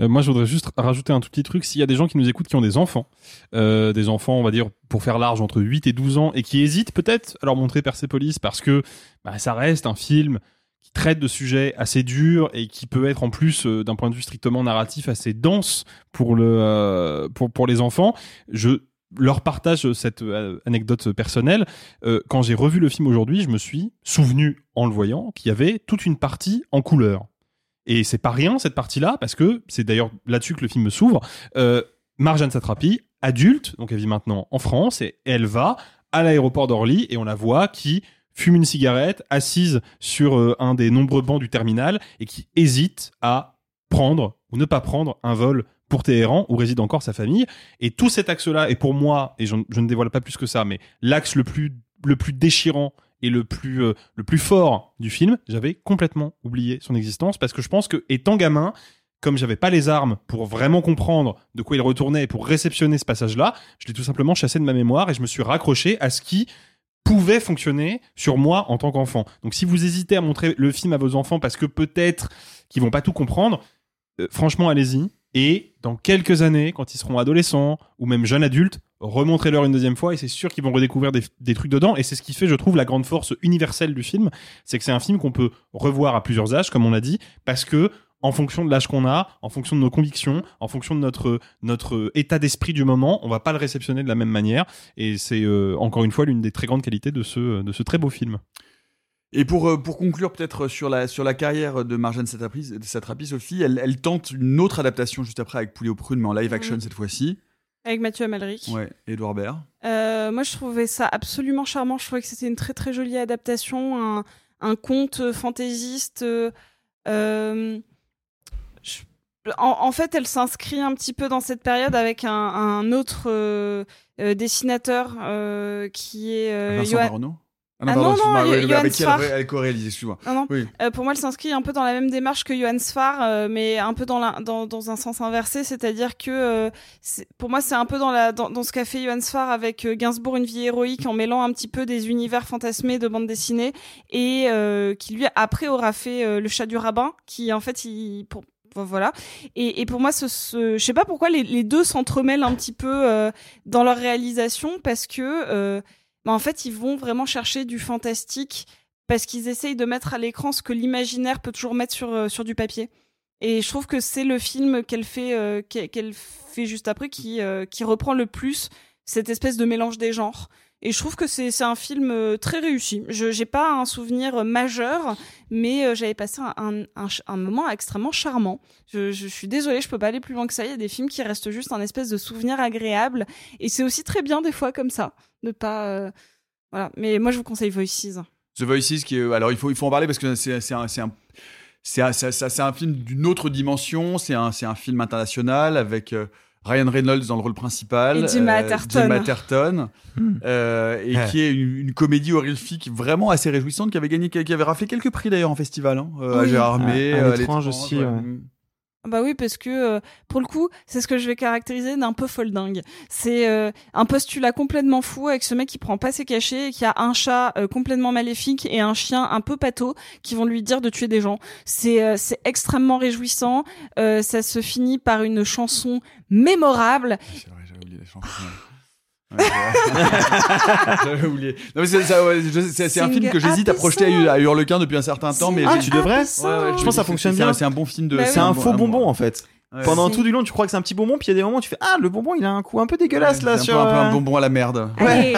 Euh, moi, je voudrais juste rajouter un tout petit truc. S'il y a des gens qui nous écoutent qui ont des enfants, euh, des enfants, on va dire, pour faire large, entre 8 et 12 ans, et qui hésitent peut-être à leur montrer Persepolis parce que bah, ça reste un film qui traite de sujets assez durs et qui peut être en plus, euh, d'un point de vue strictement narratif, assez dense pour, le, pour, pour les enfants, je leur partage cette anecdote personnelle. Quand j'ai revu le film aujourd'hui, je me suis souvenu, en le voyant, qu'il y avait toute une partie en couleur. Et c'est pas rien cette partie-là, parce que c'est d'ailleurs là-dessus que le film s'ouvre. Euh, Marjane Satrapi, adulte, donc elle vit maintenant en France, et elle va à l'aéroport d'Orly, et on la voit qui fume une cigarette, assise sur euh, un des nombreux bancs du terminal, et qui hésite à prendre ou ne pas prendre un vol pour Téhéran, où réside encore sa famille. Et tout cet axe-là est pour moi, et je, je ne dévoile pas plus que ça, mais l'axe le plus, le plus déchirant et le plus, euh, le plus fort du film, j'avais complètement oublié son existence parce que je pense que, étant gamin, comme j'avais pas les armes pour vraiment comprendre de quoi il retournait et pour réceptionner ce passage-là, je l'ai tout simplement chassé de ma mémoire et je me suis raccroché à ce qui pouvait fonctionner sur moi en tant qu'enfant. Donc si vous hésitez à montrer le film à vos enfants parce que peut-être qu'ils vont pas tout comprendre, euh, franchement allez-y. Et dans quelques années, quand ils seront adolescents ou même jeunes adultes, remontrez-leur une deuxième fois et c'est sûr qu'ils vont redécouvrir des, trucs dedans. Et c'est ce qui fait, je trouve, la grande force universelle du film. C'est que c'est un film qu'on peut revoir à plusieurs âges, comme on l'a dit, parce que en fonction de l'âge qu'on a, en fonction de nos convictions, en fonction de notre, notre état d'esprit du moment, on va pas le réceptionner de la même manière. Et c'est euh, encore une fois l'une des très grandes qualités de ce, de ce très beau film. Et pour, euh, pour conclure peut-être sur la, sur la carrière de Marjane Satrapi, Satrapi Sophie, elle, elle tente une autre adaptation juste après avec Poulet aux prunes, mais en live action Mhm. cette fois-ci. Avec Mathieu Amalric. Ouais, Edouard Baird. Euh, moi, je trouvais ça absolument charmant. Je trouvais que c'était une très très jolie adaptation, un, un conte fantaisiste. euh, je- en, en fait, elle s'inscrit un petit peu dans cette période avec un, un autre euh, dessinateur qui est Vincent Johan- Baronneau Ah pardon, non, non, avec qui elle, Sfar. elle co-réalise, excuse-moi. Non, non. Oui. Euh, pour moi, elle s'inscrit un peu dans la même démarche que Johan Sfar, euh, mais un peu dans, la, dans, dans un sens inversé, c'est-à-dire que euh, pour moi, c'est un peu dans, la, dans, dans ce qu'a fait Johan Sfar avec euh, Gainsbourg, une vie héroïque, en mêlant un petit peu des univers fantasmés de bande dessinée, et euh, qui lui, après, aura fait euh, Le chat du rabbin, qui en fait, il, pour, voilà. Et, et pour moi, ce, ce, je sais pas pourquoi les, les deux s'entremêlent un petit peu euh, dans leur réalisation, parce que euh, bah, en fait, ils vont vraiment chercher du fantastique parce qu'ils essayent de mettre à l'écran ce que l'imaginaire peut toujours mettre sur, euh, sur du papier. Et je trouve que c'est le film qu'elle fait, euh, qu'elle fait juste après qui, euh, qui reprend le plus cette espèce de mélange des genres. Et je trouve que c'est un film euh, très réussi. Je j'ai pas un souvenir euh, majeur, mais euh, j'avais passé un, un, moment extrêmement charmant. Je, je suis désolée, je peux pas aller plus loin que ça. Il y a des films qui restent juste un espèce de souvenir agréable. Et c'est aussi très bien des fois comme ça, de pas... Voilà. Mais moi, je vous conseille Voices. The Voices, qui alors il faut, il faut en parler parce que c'est un, c'est un, un, film d'une autre dimension. C'est un, un film international avec Ryan Reynolds dans le rôle principal, Et Gemma Atherton. Gemma Atherton, euh, et Ouais. qui est une, une comédie horrifique vraiment assez réjouissante, qui avait gagné, qui avait raflé quelques prix d'ailleurs en festival, hein, euh, à Oui. Gérardmer, À- à euh, l'étrange aussi, ouais. Bah oui, parce que euh, pour le coup, c'est ce que je vais caractériser d'un peu foldingue. C'est euh, un postulat complètement fou avec ce mec qui prend pas ses cachets et qui a un chat euh, complètement maléfique et un chien un peu pâteau qui vont lui dire de tuer des gens. C'est euh, c'est extrêmement réjouissant. Euh, ça se finit par une chanson mémorable. Chansons. J'avais oublié. Non, mais c'est, ça, ouais, je- c'est- c'est un film que j'hésite à projeter à, Hurlequin depuis un certain temps, mais Ah, tu devrais. Ouais, ouais, Je pense que ça c'est- fonctionne c'est un- bien. C'est un bon film de. Bah oui. C'est un faux bon- bonbon en fait. Ouais. Pendant C'est- tout du long, tu crois que c'est un petit bonbon, puis il y a des moments où tu fais Ah, le bonbon il a un coup un peu dégueulasse là C'est sur. un peu, un peu euh, un bonbon à la merde. Allez,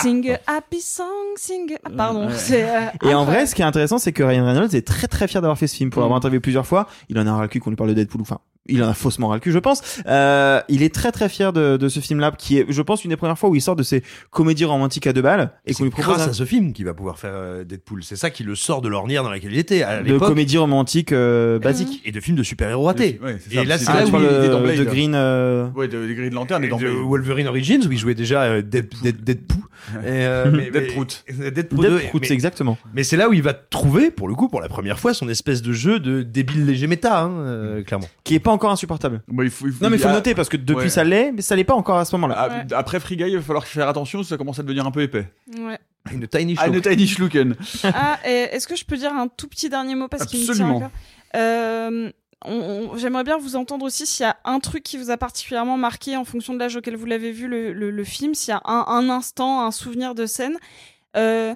sing a happy song, sing. a- Ah, pardon. Ouais. c'est, euh, Et en vrai, ce qui est intéressant, c'est que Ryan Reynolds est très très fier d'avoir fait ce film. Pour Mm. l'avoir interviewé plusieurs fois, il en a ras le cul qu'on lui parle de Deadpool. Enfin, il en a faussement ras le cul, je pense. Euh, il est très très fier de, de ce film-là, qui est, je pense, une des premières fois où il sort de ses comédies romantiques à deux balles et qu'on C'est lui propose grâce un- à ce film qu'il va pouvoir faire euh, Deadpool. C'est ça qui le sort de l'ornière dans laquelle il était à de comédie romantique euh, basique. Et de films de super-héros ratés. Ouais, c'est ça, Et là, c'est c'est ça, là Ah, où il était dans de, Blade. de Green. euh, Ouais, de, de lanterne et Et dans de. Wolverine Origins où il jouait déjà euh, Dead, Dead, Deadpool. Euh. Deadpool 2, Deadproot, mais- c'est exactement. Mais c'est là où il va trouver, pour le coup, pour la première fois, son espèce de jeu de débile léger méta, hein, euh, clairement. Qui est pas encore insupportable. Bah, il faut, il faut- Non, mais il faut ah, noter parce que depuis ouais. ça l'est, mais ça l'est pas encore à ce moment-là. ah, Ouais. Après Free Guy, il va falloir faire attention, ça commence à devenir un peu épais. Ouais. Une tiny Ah, une tiny schlucken. Ah, est-ce que je peux dire un tout petit dernier mot parce qu'il me tient Euh, J'aimerais bien vous entendre aussi s'il y a un truc qui vous a particulièrement marqué en fonction de l'âge auquel vous l'avez vu le, le- le film, s'il y a un, un instant, un souvenir de scène. Euh,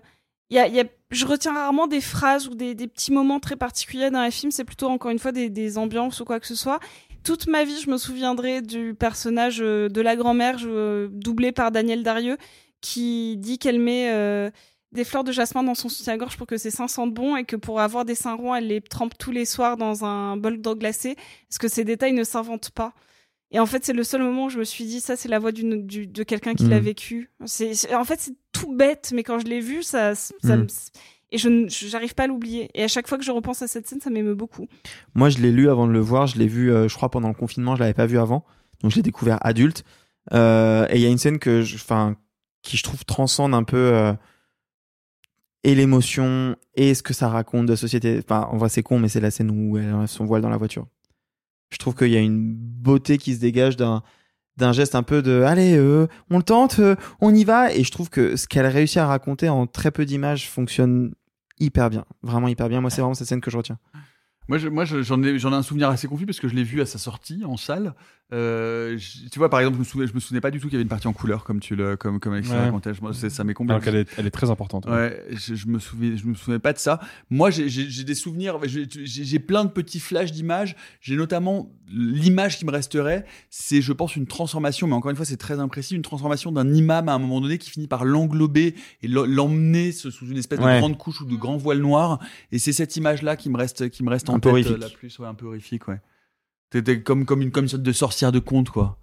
il y a, il y a- je retiens rarement des phrases ou des, des petits moments très particuliers dans les films, c'est plutôt encore une fois des, des ambiances ou quoi que ce soit. Toute ma vie, je me souviendrai du personnage euh, de la grand-mère, je- doublé par Daniel Darieux, qui dit qu'elle met euh, des fleurs de jasmin dans son soutien-gorge pour que ses seins sentent bon et que pour avoir des seins ronds, elle les trempe tous les soirs dans un bol d'eau glacée. Parce que ces détails ne s'inventent pas. Et en fait, c'est le seul moment où je me suis dit, ça, c'est la voix du- de quelqu'un qui l'a vécu. C'est, c'est- en fait, c'est tout bête, mais quand je l'ai vu, ça, ça me- et je, j'arrive pas à l'oublier. Et à chaque fois que je repense à cette scène, ça m'émeut beaucoup. Moi, je l'ai lu avant de le voir. Je l'ai vu, euh, je crois, pendant le confinement. Je l'avais pas vu avant. Donc, je l'ai découvert adulte. Euh, et il y a une scène que, je- enfin, qui je trouve transcende un peu euh, et l'émotion et ce que ça raconte de la société. Enfin, en vrai, c'est con, mais c'est la scène où elle enlève son voile dans la voiture. Je trouve qu'il y a une beauté qui se dégage d'un d'un geste un peu de allez euh, on le tente euh, on y va. Et je trouve que ce qu'elle réussit à raconter en très peu d'images fonctionne hyper bien. Vraiment hyper bien. Moi c'est vraiment cette scène que je retiens. Moi, je- moi, j'en ai, j'en ai un souvenir assez confus parce que je l'ai vu à sa sortie en salle. Euh, je- tu vois, par exemple, je me souvenais, je me souvenais pas du tout qu'il y avait une partie en couleur comme tu le, comme, comme Alexis Ouais. racontait. Je- moi, ça m'est complètement. Est, elle est très importante. ouais. Ouais, je, je me souviens, je me souvenais pas de ça. Moi, j'ai- des souvenirs, j'ai plein de petits flashs d'images. J'ai notamment l'image qui me resterait, c'est, je pense, une transformation, mais encore une fois, c'est très imprécis, une transformation d'un imam à un moment donné qui finit par l'englober et l'emmener sous une espèce Ouais. de grande couche ou de grand voile noir. Et c'est cette image-là qui me reste, qui me reste en Un peu tête horrifique. euh, la plus, ouais, un peu horrifique, ouais. T'étais comme, comme une, comme une sorte de sorcière de conte, quoi.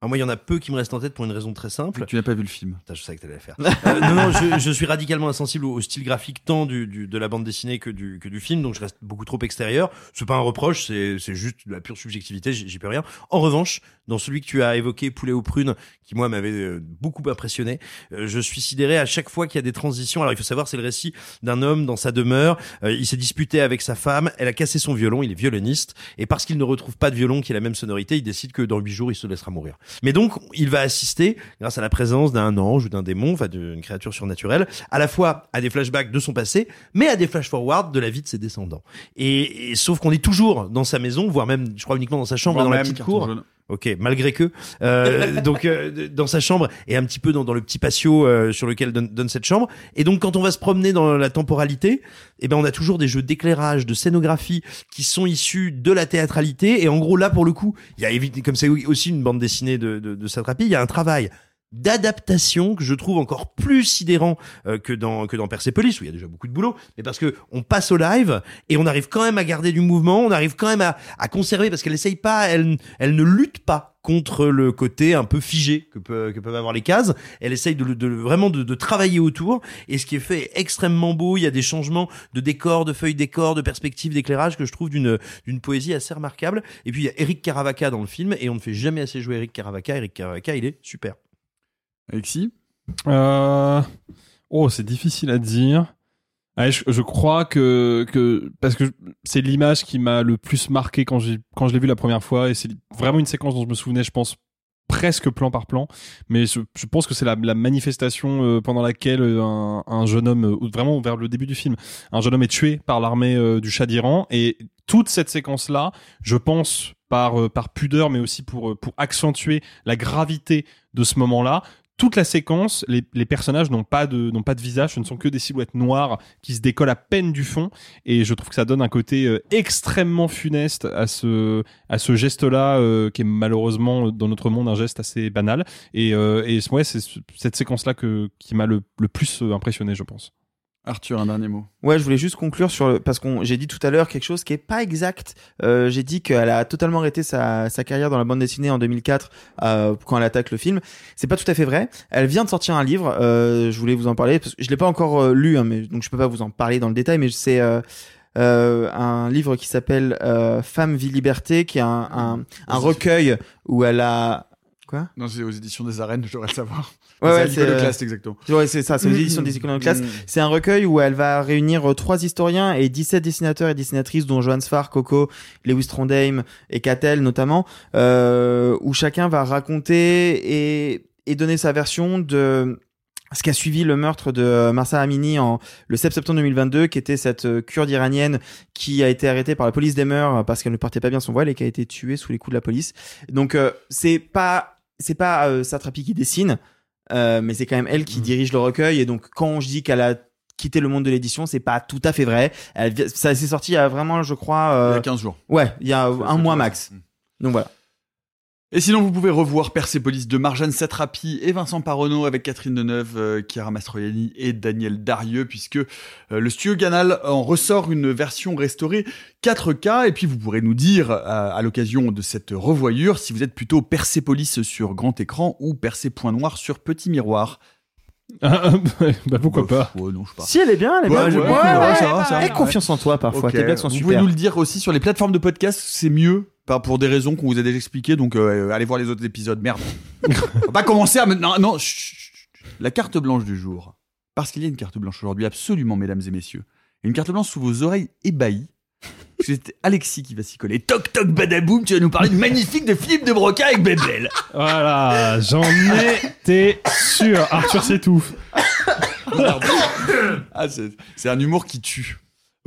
Alors moi, il y en a peu qui me restent en tête pour une raison très simple. Tu n'as pas vu le film. Putain, je savais que t'allais la faire. Euh, non, non, je, je suis radicalement insensible au, au style graphique tant du, du- de la bande dessinée que du, que du film, donc je reste beaucoup trop extérieur. C'est pas un reproche, c'est, c'est juste de la pure subjectivité, j'y j'y peux rien. En revanche, dans celui que tu as évoqué, Poulet aux prunes, qui moi m'avait euh, beaucoup impressionné, euh, je suis sidéré à chaque fois qu'il y a des transitions. Alors il faut savoir, c'est le récit d'un homme dans sa demeure, euh, il s'est disputé avec sa femme, elle a cassé son violon, il est violoniste, et parce qu'il ne retrouve pas de violon qui a la même sonorité, il décide que dans huit jours, il se laissera mourir. Mais donc, il va assister, grâce à la présence d'un ange ou d'un démon, enfin d'une créature surnaturelle, à la fois à des flashbacks de son passé, mais à des flash-forward de la vie de ses descendants. Et, et sauf qu'on est toujours dans sa maison, voire même, je crois uniquement dans sa chambre, Voire dans la petite cour. Ok, malgré que. Euh, donc euh, dans sa chambre et un petit peu dans, dans le petit patio euh, sur lequel donne, donne cette chambre. Et donc quand on va se promener dans la temporalité, eh ben on a toujours des jeux d'éclairage, de scénographie qui sont issus de la théâtralité. Et en gros là pour le coup, il y a comme c'est aussi une bande dessinée de, de, de Satrapi, il y a un travail d'adaptation que je trouve encore plus sidérant euh, que dans que dans Persepolis où il y a déjà beaucoup de boulot mais parce que on passe au live et on arrive quand même à garder du mouvement on arrive quand même à, à conserver parce qu'elle essaye pas elle elle ne lutte pas contre le côté un peu figé que, peut, que peuvent avoir les cases. Elle essaye de, de vraiment de, de travailler autour et ce qui est fait est extrêmement beau il y a des changements de décor de feuilles décor de perspectives d'éclairage que je trouve d'une d'une poésie assez remarquable. Et puis il y a Eric Caravaca dans le film et on ne fait jamais assez jouer Eric Caravaca. Eric Caravaca il est super Alexis Euh... Oh, c'est difficile à dire. Je, crois que, que parce que c'est l'image qui m'a le plus marqué quand quand je l'ai vu la première fois et c'est vraiment une séquence dont je me souvenais, je pense presque plan par plan, mais je, pense que c'est la, la manifestation euh, pendant laquelle euh, un, un jeune homme, vraiment vers le début du film, un jeune homme est tué par l'armée du Shah d'Iran et toute cette séquence là, je pense par par pudeur, mais aussi pour pour accentuer la gravité de ce moment là. Toute la séquence, les, les personnages n'ont pas de n'ont pas de visage, ce ne sont que des silhouettes noires qui se décollent à peine du fond, et je trouve que ça donne un côté euh, extrêmement funeste à ce à ce geste-là, euh, qui est malheureusement dans notre monde un geste assez banal. Et, euh, et ouais, c'est ce- cette séquence-là que qui m'a le, le plus euh, impressionné, je pense. Arthur, un dernier mot. Ouais, je voulais juste conclure sur le, parce qu'on, j'ai dit tout à l'heure quelque chose qui est pas exact. Euh, j'ai dit qu'elle a totalement arrêté sa, sa carrière dans la bande dessinée en 2004 euh, quand elle attaque le film. C'est pas tout à fait vrai. Elle vient de sortir un livre. Euh, je voulais vous en parler parce que je l'ai pas encore euh, lu, hein, mais donc je peux pas vous en parler dans le détail. Mais c'est euh, un livre qui s'appelle euh, Femme, vie, liberté, qui est un, un, un recueil où elle a quoi? Non, c'est aux éditions des arènes, j'aurais le savoir. Ouais, ouais, c'est euh, classe exactement. Ouais, c'est ça, c'est aux Mm, éditions mm, des Iconoclastes. mm. C'est un recueil où elle va réunir euh, trois historiens et 17 dessinateurs et dessinatrices, dont Johan Sfar, Coco, Lewis Trondheim et Catel notamment, euh, où chacun va raconter et, et donner sa version de ce qui a suivi le meurtre de Marsa Amini en le 7 septembre 2022, qui était cette euh, kurde iranienne qui a été arrêtée par la police des mœurs parce qu'elle ne portait pas bien son voile et qui a été tuée sous les coups de la police. Donc euh, c'est pas c'est pas euh, Satrapi qui dessine, euh, mais c'est quand même elle Mm. qui dirige le recueil. Et donc quand je dis qu'elle a quitté le monde de l'édition, c'est pas tout à fait vrai. Elle, ça s'est sorti il y a vraiment, je crois, euh, Il y a 15 jours. Ouais, il y a un mois max. Donc voilà. Et sinon, vous pouvez revoir Persepolis de Marjane Satrapi et Vincent Paronneau avec Catherine Deneuve, euh, Chiara Mastroianni et Daniel Darieux, puisque euh, le studio Canal en ressort une version restaurée 4K. Et puis, vous pourrez nous dire, euh, à l'occasion de cette revoyure, si vous êtes plutôt Persepolis sur grand écran ou Percé point noir sur petit miroir. bah pourquoi pas Ouais, non, je sais pas. Si elle est bien, elle est Ouais, bien. ouais, Ouais, ouais, ouais, ça va, ça va. Aie confiance en toi parfois. Ok. Tes blagues sont Vous super. pouvez nous le dire aussi sur les plateformes de podcast, c'est mieux. Pas pour des raisons qu'on vous a déjà expliquées, donc euh, allez voir les autres épisodes. Merde. On va pas commencer à maintenant. Non, chut, chut, chut. la carte blanche du jour. Parce qu'il y a une carte blanche aujourd'hui, absolument, mesdames et messieurs. Une carte blanche sous vos oreilles ébahies. C'est Alexis qui va s'y coller. Toc toc badaboum, tu vas nous parler de magnifique de Philippe de Broca avec Bébel. Voilà, j'en étais sûr. Arthur s'étouffe. ah, c'est c'est un humour qui tue.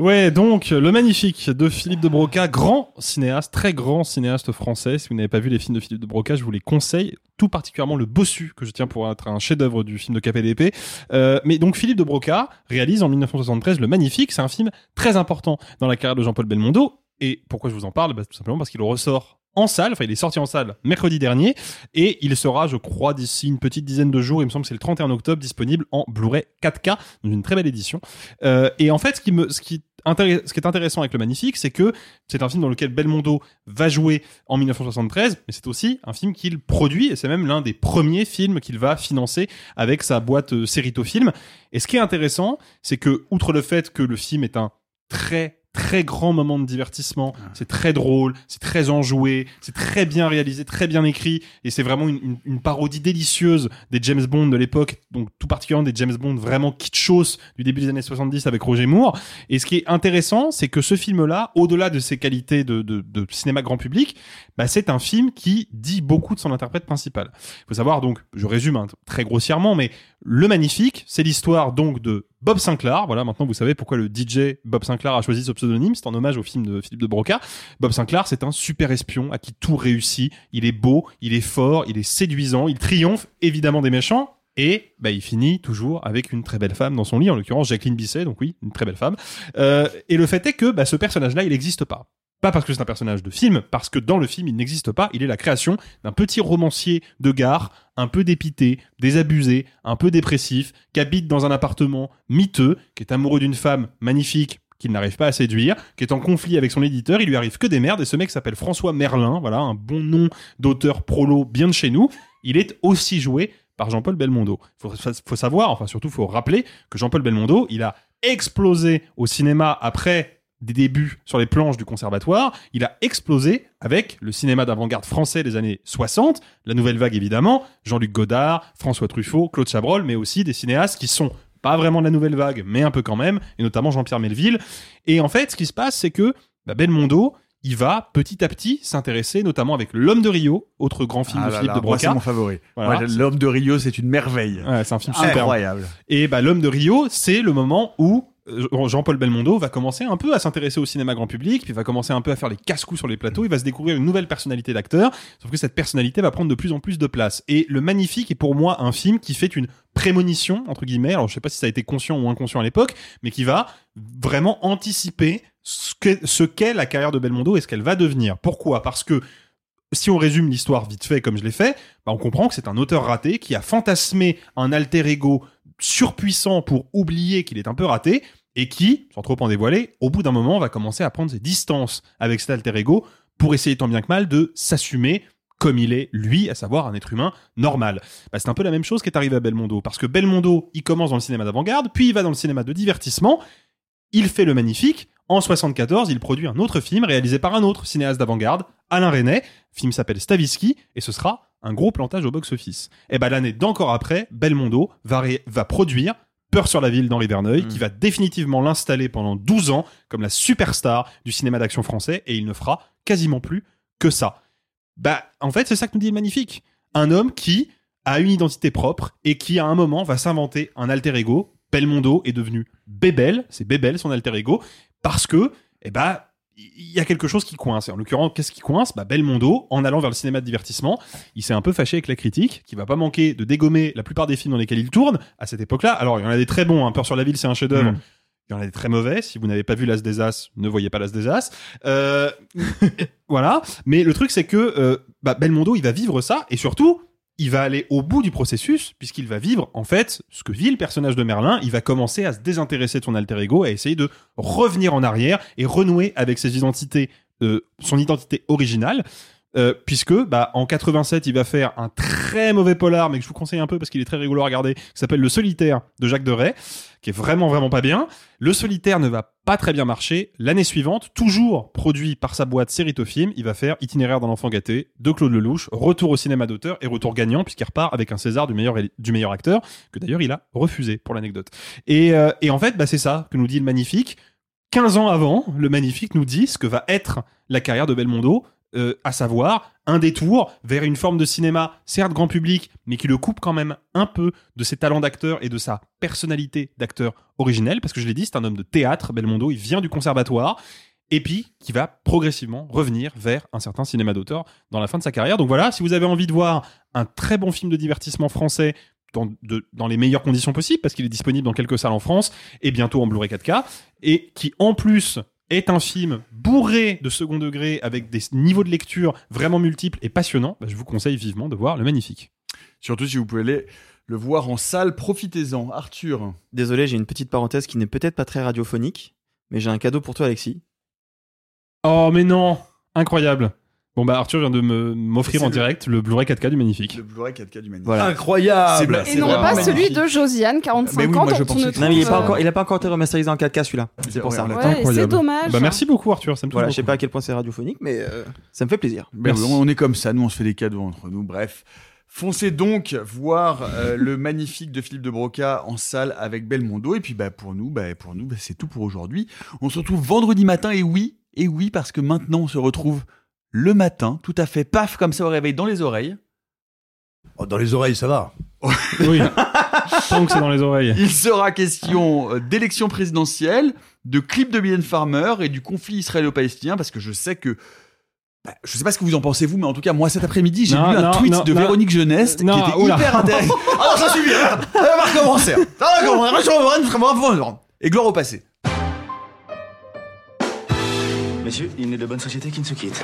Ouais, donc le magnifique de Philippe de Broca, grand cinéaste, très grand cinéaste français. Si vous n'avez pas vu les films de Philippe de Broca, je vous les conseille, tout particulièrement le Bossu que je tiens pour être un chef-d'œuvre du film de KPDP. Euh, mais donc Philippe de Broca réalise en 1973 le magnifique. C'est un film très important dans la carrière de Jean-Paul Belmondo. Et pourquoi je vous en parle? Bah, Tout simplement parce qu'il ressort en salle, enfin il est sorti en salle mercredi dernier, et il sera, je crois, d'ici une petite dizaine de jours, il me semble que c'est le 31 octobre, disponible en Blu-ray 4K, dans une très belle édition. Euh, et en fait, ce qui, me, ce, qui ce qui est intéressant avec le Magnifique, c'est que c'est un film dans lequel Belmondo va jouer en 1973, mais c'est aussi un film qu'il produit, et c'est même l'un des premiers films qu'il va financer avec sa boîte euh, Cerrito Film. Et ce qui est intéressant, c'est que, outre le fait que le film est un très très grand moment de divertissement, c'est très drôle, c'est très enjoué, c'est très bien réalisé, très bien écrit, et c'est vraiment une, une- une parodie délicieuse des James Bond de l'époque, donc tout particulièrement des James Bond vraiment kitschos du début des années 70 avec Roger Moore. Et ce qui est intéressant, c'est que ce film-là, au-delà de ses qualités de, de, de cinéma grand public, bah, c'est un film qui dit beaucoup de son interprète principal. Il faut savoir donc, je résume hein, très grossièrement, mais le magnifique, c'est l'histoire donc de Bob Sinclair. Voilà, maintenant vous savez pourquoi le DJ Bob Sinclair a choisi ce pseudonyme. C'est en hommage au film de Philippe de Broca. Bob Sinclair, c'est un super espion à qui tout réussit. Il est beau, il est fort, il est séduisant, il triomphe évidemment des méchants. Et bah, il finit toujours avec une très belle femme dans son lit, en l'occurrence Jacqueline Bisset, donc oui, une très belle femme. Euh, et le fait est que bah, ce personnage-là, il n'existe pas. Pas parce que c'est un personnage de film, parce que dans le film, il n'existe pas. Il est la création d'un petit romancier de gare, un peu dépité, désabusé, un peu dépressif, qui habite dans un appartement miteux, qui est amoureux d'une femme magnifique qu'il n'arrive pas à séduire, qui est en conflit avec son éditeur, il lui arrive que des merdes, et ce mec s'appelle François Merlin, voilà, un bon nom d'auteur prolo bien de chez nous. Il est aussi joué par Jean-Paul Belmondo. Faut, faut savoir, enfin surtout faut rappeler que Jean-Paul Belmondo, il a explosé au cinéma après des débuts sur les planches du conservatoire, il a explosé avec le cinéma d'avant-garde français des années 60, la nouvelle vague évidemment, Jean-Luc Godard, François Truffaut, Claude Chabrol, mais aussi des cinéastes qui sont pas vraiment de la nouvelle vague, mais un peu quand même, et notamment Jean-Pierre Melville. Et en fait, ce qui se passe, c'est que bah, Belmondo, il va petit à petit s'intéresser notamment avec L'homme de Rio, autre grand film Ah de là Philippe là, de moi, c'est Broca. mon favori. Voilà. L'homme de Rio, c'est une merveille. Ouais, c'est un film super. Incroyable. Et bah, L'homme de Rio, c'est le moment où Jean-Paul Belmondo va commencer un peu à s'intéresser au cinéma grand public, puis va commencer un peu à faire les casse-coups sur les plateaux, il va se découvrir une nouvelle personnalité d'acteur, sauf que cette personnalité va prendre de plus en plus de place. Et Le Magnifique est pour moi un film qui fait une prémonition, entre guillemets, alors je sais pas si ça a été conscient ou inconscient à l'époque, mais qui va vraiment anticiper ce qu'est ce qu'est la carrière de Belmondo et ce qu'elle va devenir. Pourquoi? Parce que si on résume l'histoire vite fait comme je l'ai fait, bah on comprend que c'est un auteur raté qui a fantasmé un alter ego surpuissant pour oublier qu'il est un peu raté et qui, sans trop en dévoiler, au bout d'un moment va commencer à prendre ses distances avec cet alter ego pour essayer tant bien que mal de s'assumer comme il est, lui, à savoir un être humain normal. Bah, c'est un peu la même chose qui est arrivé à Belmondo, parce que Belmondo, il commence dans le cinéma d'avant-garde, puis il va dans le cinéma de divertissement, il fait le magnifique. En 74, il produit un autre film réalisé par un autre cinéaste d'avant-garde, Alain Resnais. Film s'appelle Stavisky et ce sera un gros plantage au box-office. Et ben l'année d'encore après, Belmondo va, produire Peur sur la ville d'Henri Verneuil, qui va définitivement l'installer pendant 12 ans comme la superstar du cinéma d'action français et il ne fera quasiment plus que ça. Bah, en fait, c'est ça que nous dit le magnifique. Un homme qui a une identité propre et qui, à un moment, va s'inventer un alter ego. Belmondo est devenu Bébel, c'est Bébel son alter ego, parce que, eh bah, il y a quelque chose qui coince. Et en l'occurrence, qu'est-ce qui coince? Bah, Belmondo, en allant vers le cinéma de divertissement, il s'est un peu fâché avec la critique, qui va pas manquer de dégommer la plupart des films dans lesquels il tourne à cette époque-là. Alors, il y en a des très bons. Hein. Peur sur la ville, c'est un chef-d'œuvre. Mm. Il y en a des très mauvais. Si vous n'avez pas vu l'As des As, ne voyez pas l'As des As. Euh, voilà. Mais le truc, c'est que euh, bah, Belmondo, il va vivre ça, et surtout, il va aller au bout du processus, puisqu'il va vivre, en fait, ce que vit le personnage de Merlin. Il va commencer à se désintéresser de son alter ego, à essayer de revenir en arrière et renouer avec ses identités, euh, son identité originale. Euh, puisque bah en 87 il va faire un très mauvais polar mais que je vous conseille un peu parce qu'il est très rigolo à regarder qui s'appelle Le Solitaire de Jacques Deray qui est vraiment vraiment pas bien. Le Solitaire ne va pas très bien marcher. L'année suivante toujours produit par sa boîte Séritofilm il va faire Itinéraire d'un enfant gâté de Claude Lelouch retour au cinéma d'auteur et retour gagnant puisqu'il repart avec un César du meilleur du meilleur acteur que d'ailleurs il a refusé pour l'anecdote. Et, euh, en fait bah c'est ça que nous dit le magnifique. 15 ans avant, le Magnifique nous dit ce que va être la carrière de Belmondo, euh, à savoir un détour vers une forme de cinéma, certes grand public, mais qui le coupe quand même un peu de ses talents d'acteur et de sa personnalité d'acteur originel, parce que je l'ai dit, c'est un homme de théâtre, Belmondo, il vient du conservatoire, et puis qui va progressivement revenir vers un certain cinéma d'auteur dans la fin de sa carrière. Donc voilà, si vous avez envie de voir un très bon film de divertissement français dans, dans les meilleures conditions possibles, parce qu'il est disponible dans quelques salles en France et bientôt en Blu-ray 4K, et qui en plus est un film bourré de second degré avec des niveaux de lecture vraiment multiples et passionnants, bah, je vous conseille vivement de voir Le Magnifique. Surtout si vous pouvez aller le voir en salle, profitez-en. Arthur. Désolé, j'ai une petite parenthèse qui n'est peut-être pas très radiophonique, mais j'ai un cadeau pour toi, Alexis. Oh mais non Incroyable Bon bah Arthur vient de me- m'offrir en le- direct le Blu-ray 4K du Magnifique. Le Blu-ray 4K du Magnifique. Voilà. Incroyable C'est Et non pas magnifique. celui de Josiane, 45 Mais oui, ans, moi, je dont on pensais ne que- Non, mais il est trouve, pas encore, il a pas encore été remasterisé en 4K celui-là. C'est pour ça. Ouais, c'est dommage. Bah merci beaucoup Arthur, ça me touche Voilà, je sais beaucoup. pas à quel point c'est radiophonique, mais euh, ça me fait plaisir. Merci. on est comme ça, nous on se fait des cadeaux entre nous. Bref, foncez donc voir euh, le magnifique de Philippe de Broca en salle avec Belmondo. Et puis bah pour nous, bah, pour nous, bah, c'est tout pour aujourd'hui. On se retrouve vendredi matin. Et oui, et oui, parce que maintenant on se retrouve le matin, tout à fait paf comme ça au réveil dans les oreilles. Oh, dans les oreilles, ça va. Oui. Tant que c'est dans les oreilles. Il sera question euh, d'élection présidentielle, de clip de Mylène Farmer et du conflit israélo-palestinien, parce que je sais que. bah, je sais pas ce que vous en pensez vous, mais en tout cas moi cet après-midi j'ai lu un non, tweet non, de non. Véronique Jeunesse qui était oula. hyper intéressant. ah non ça suffit, merde. on va recommencer. Ça va recommencer. Et gloire au passé. Messieurs, il n'est de bonne société qui ne se quitte.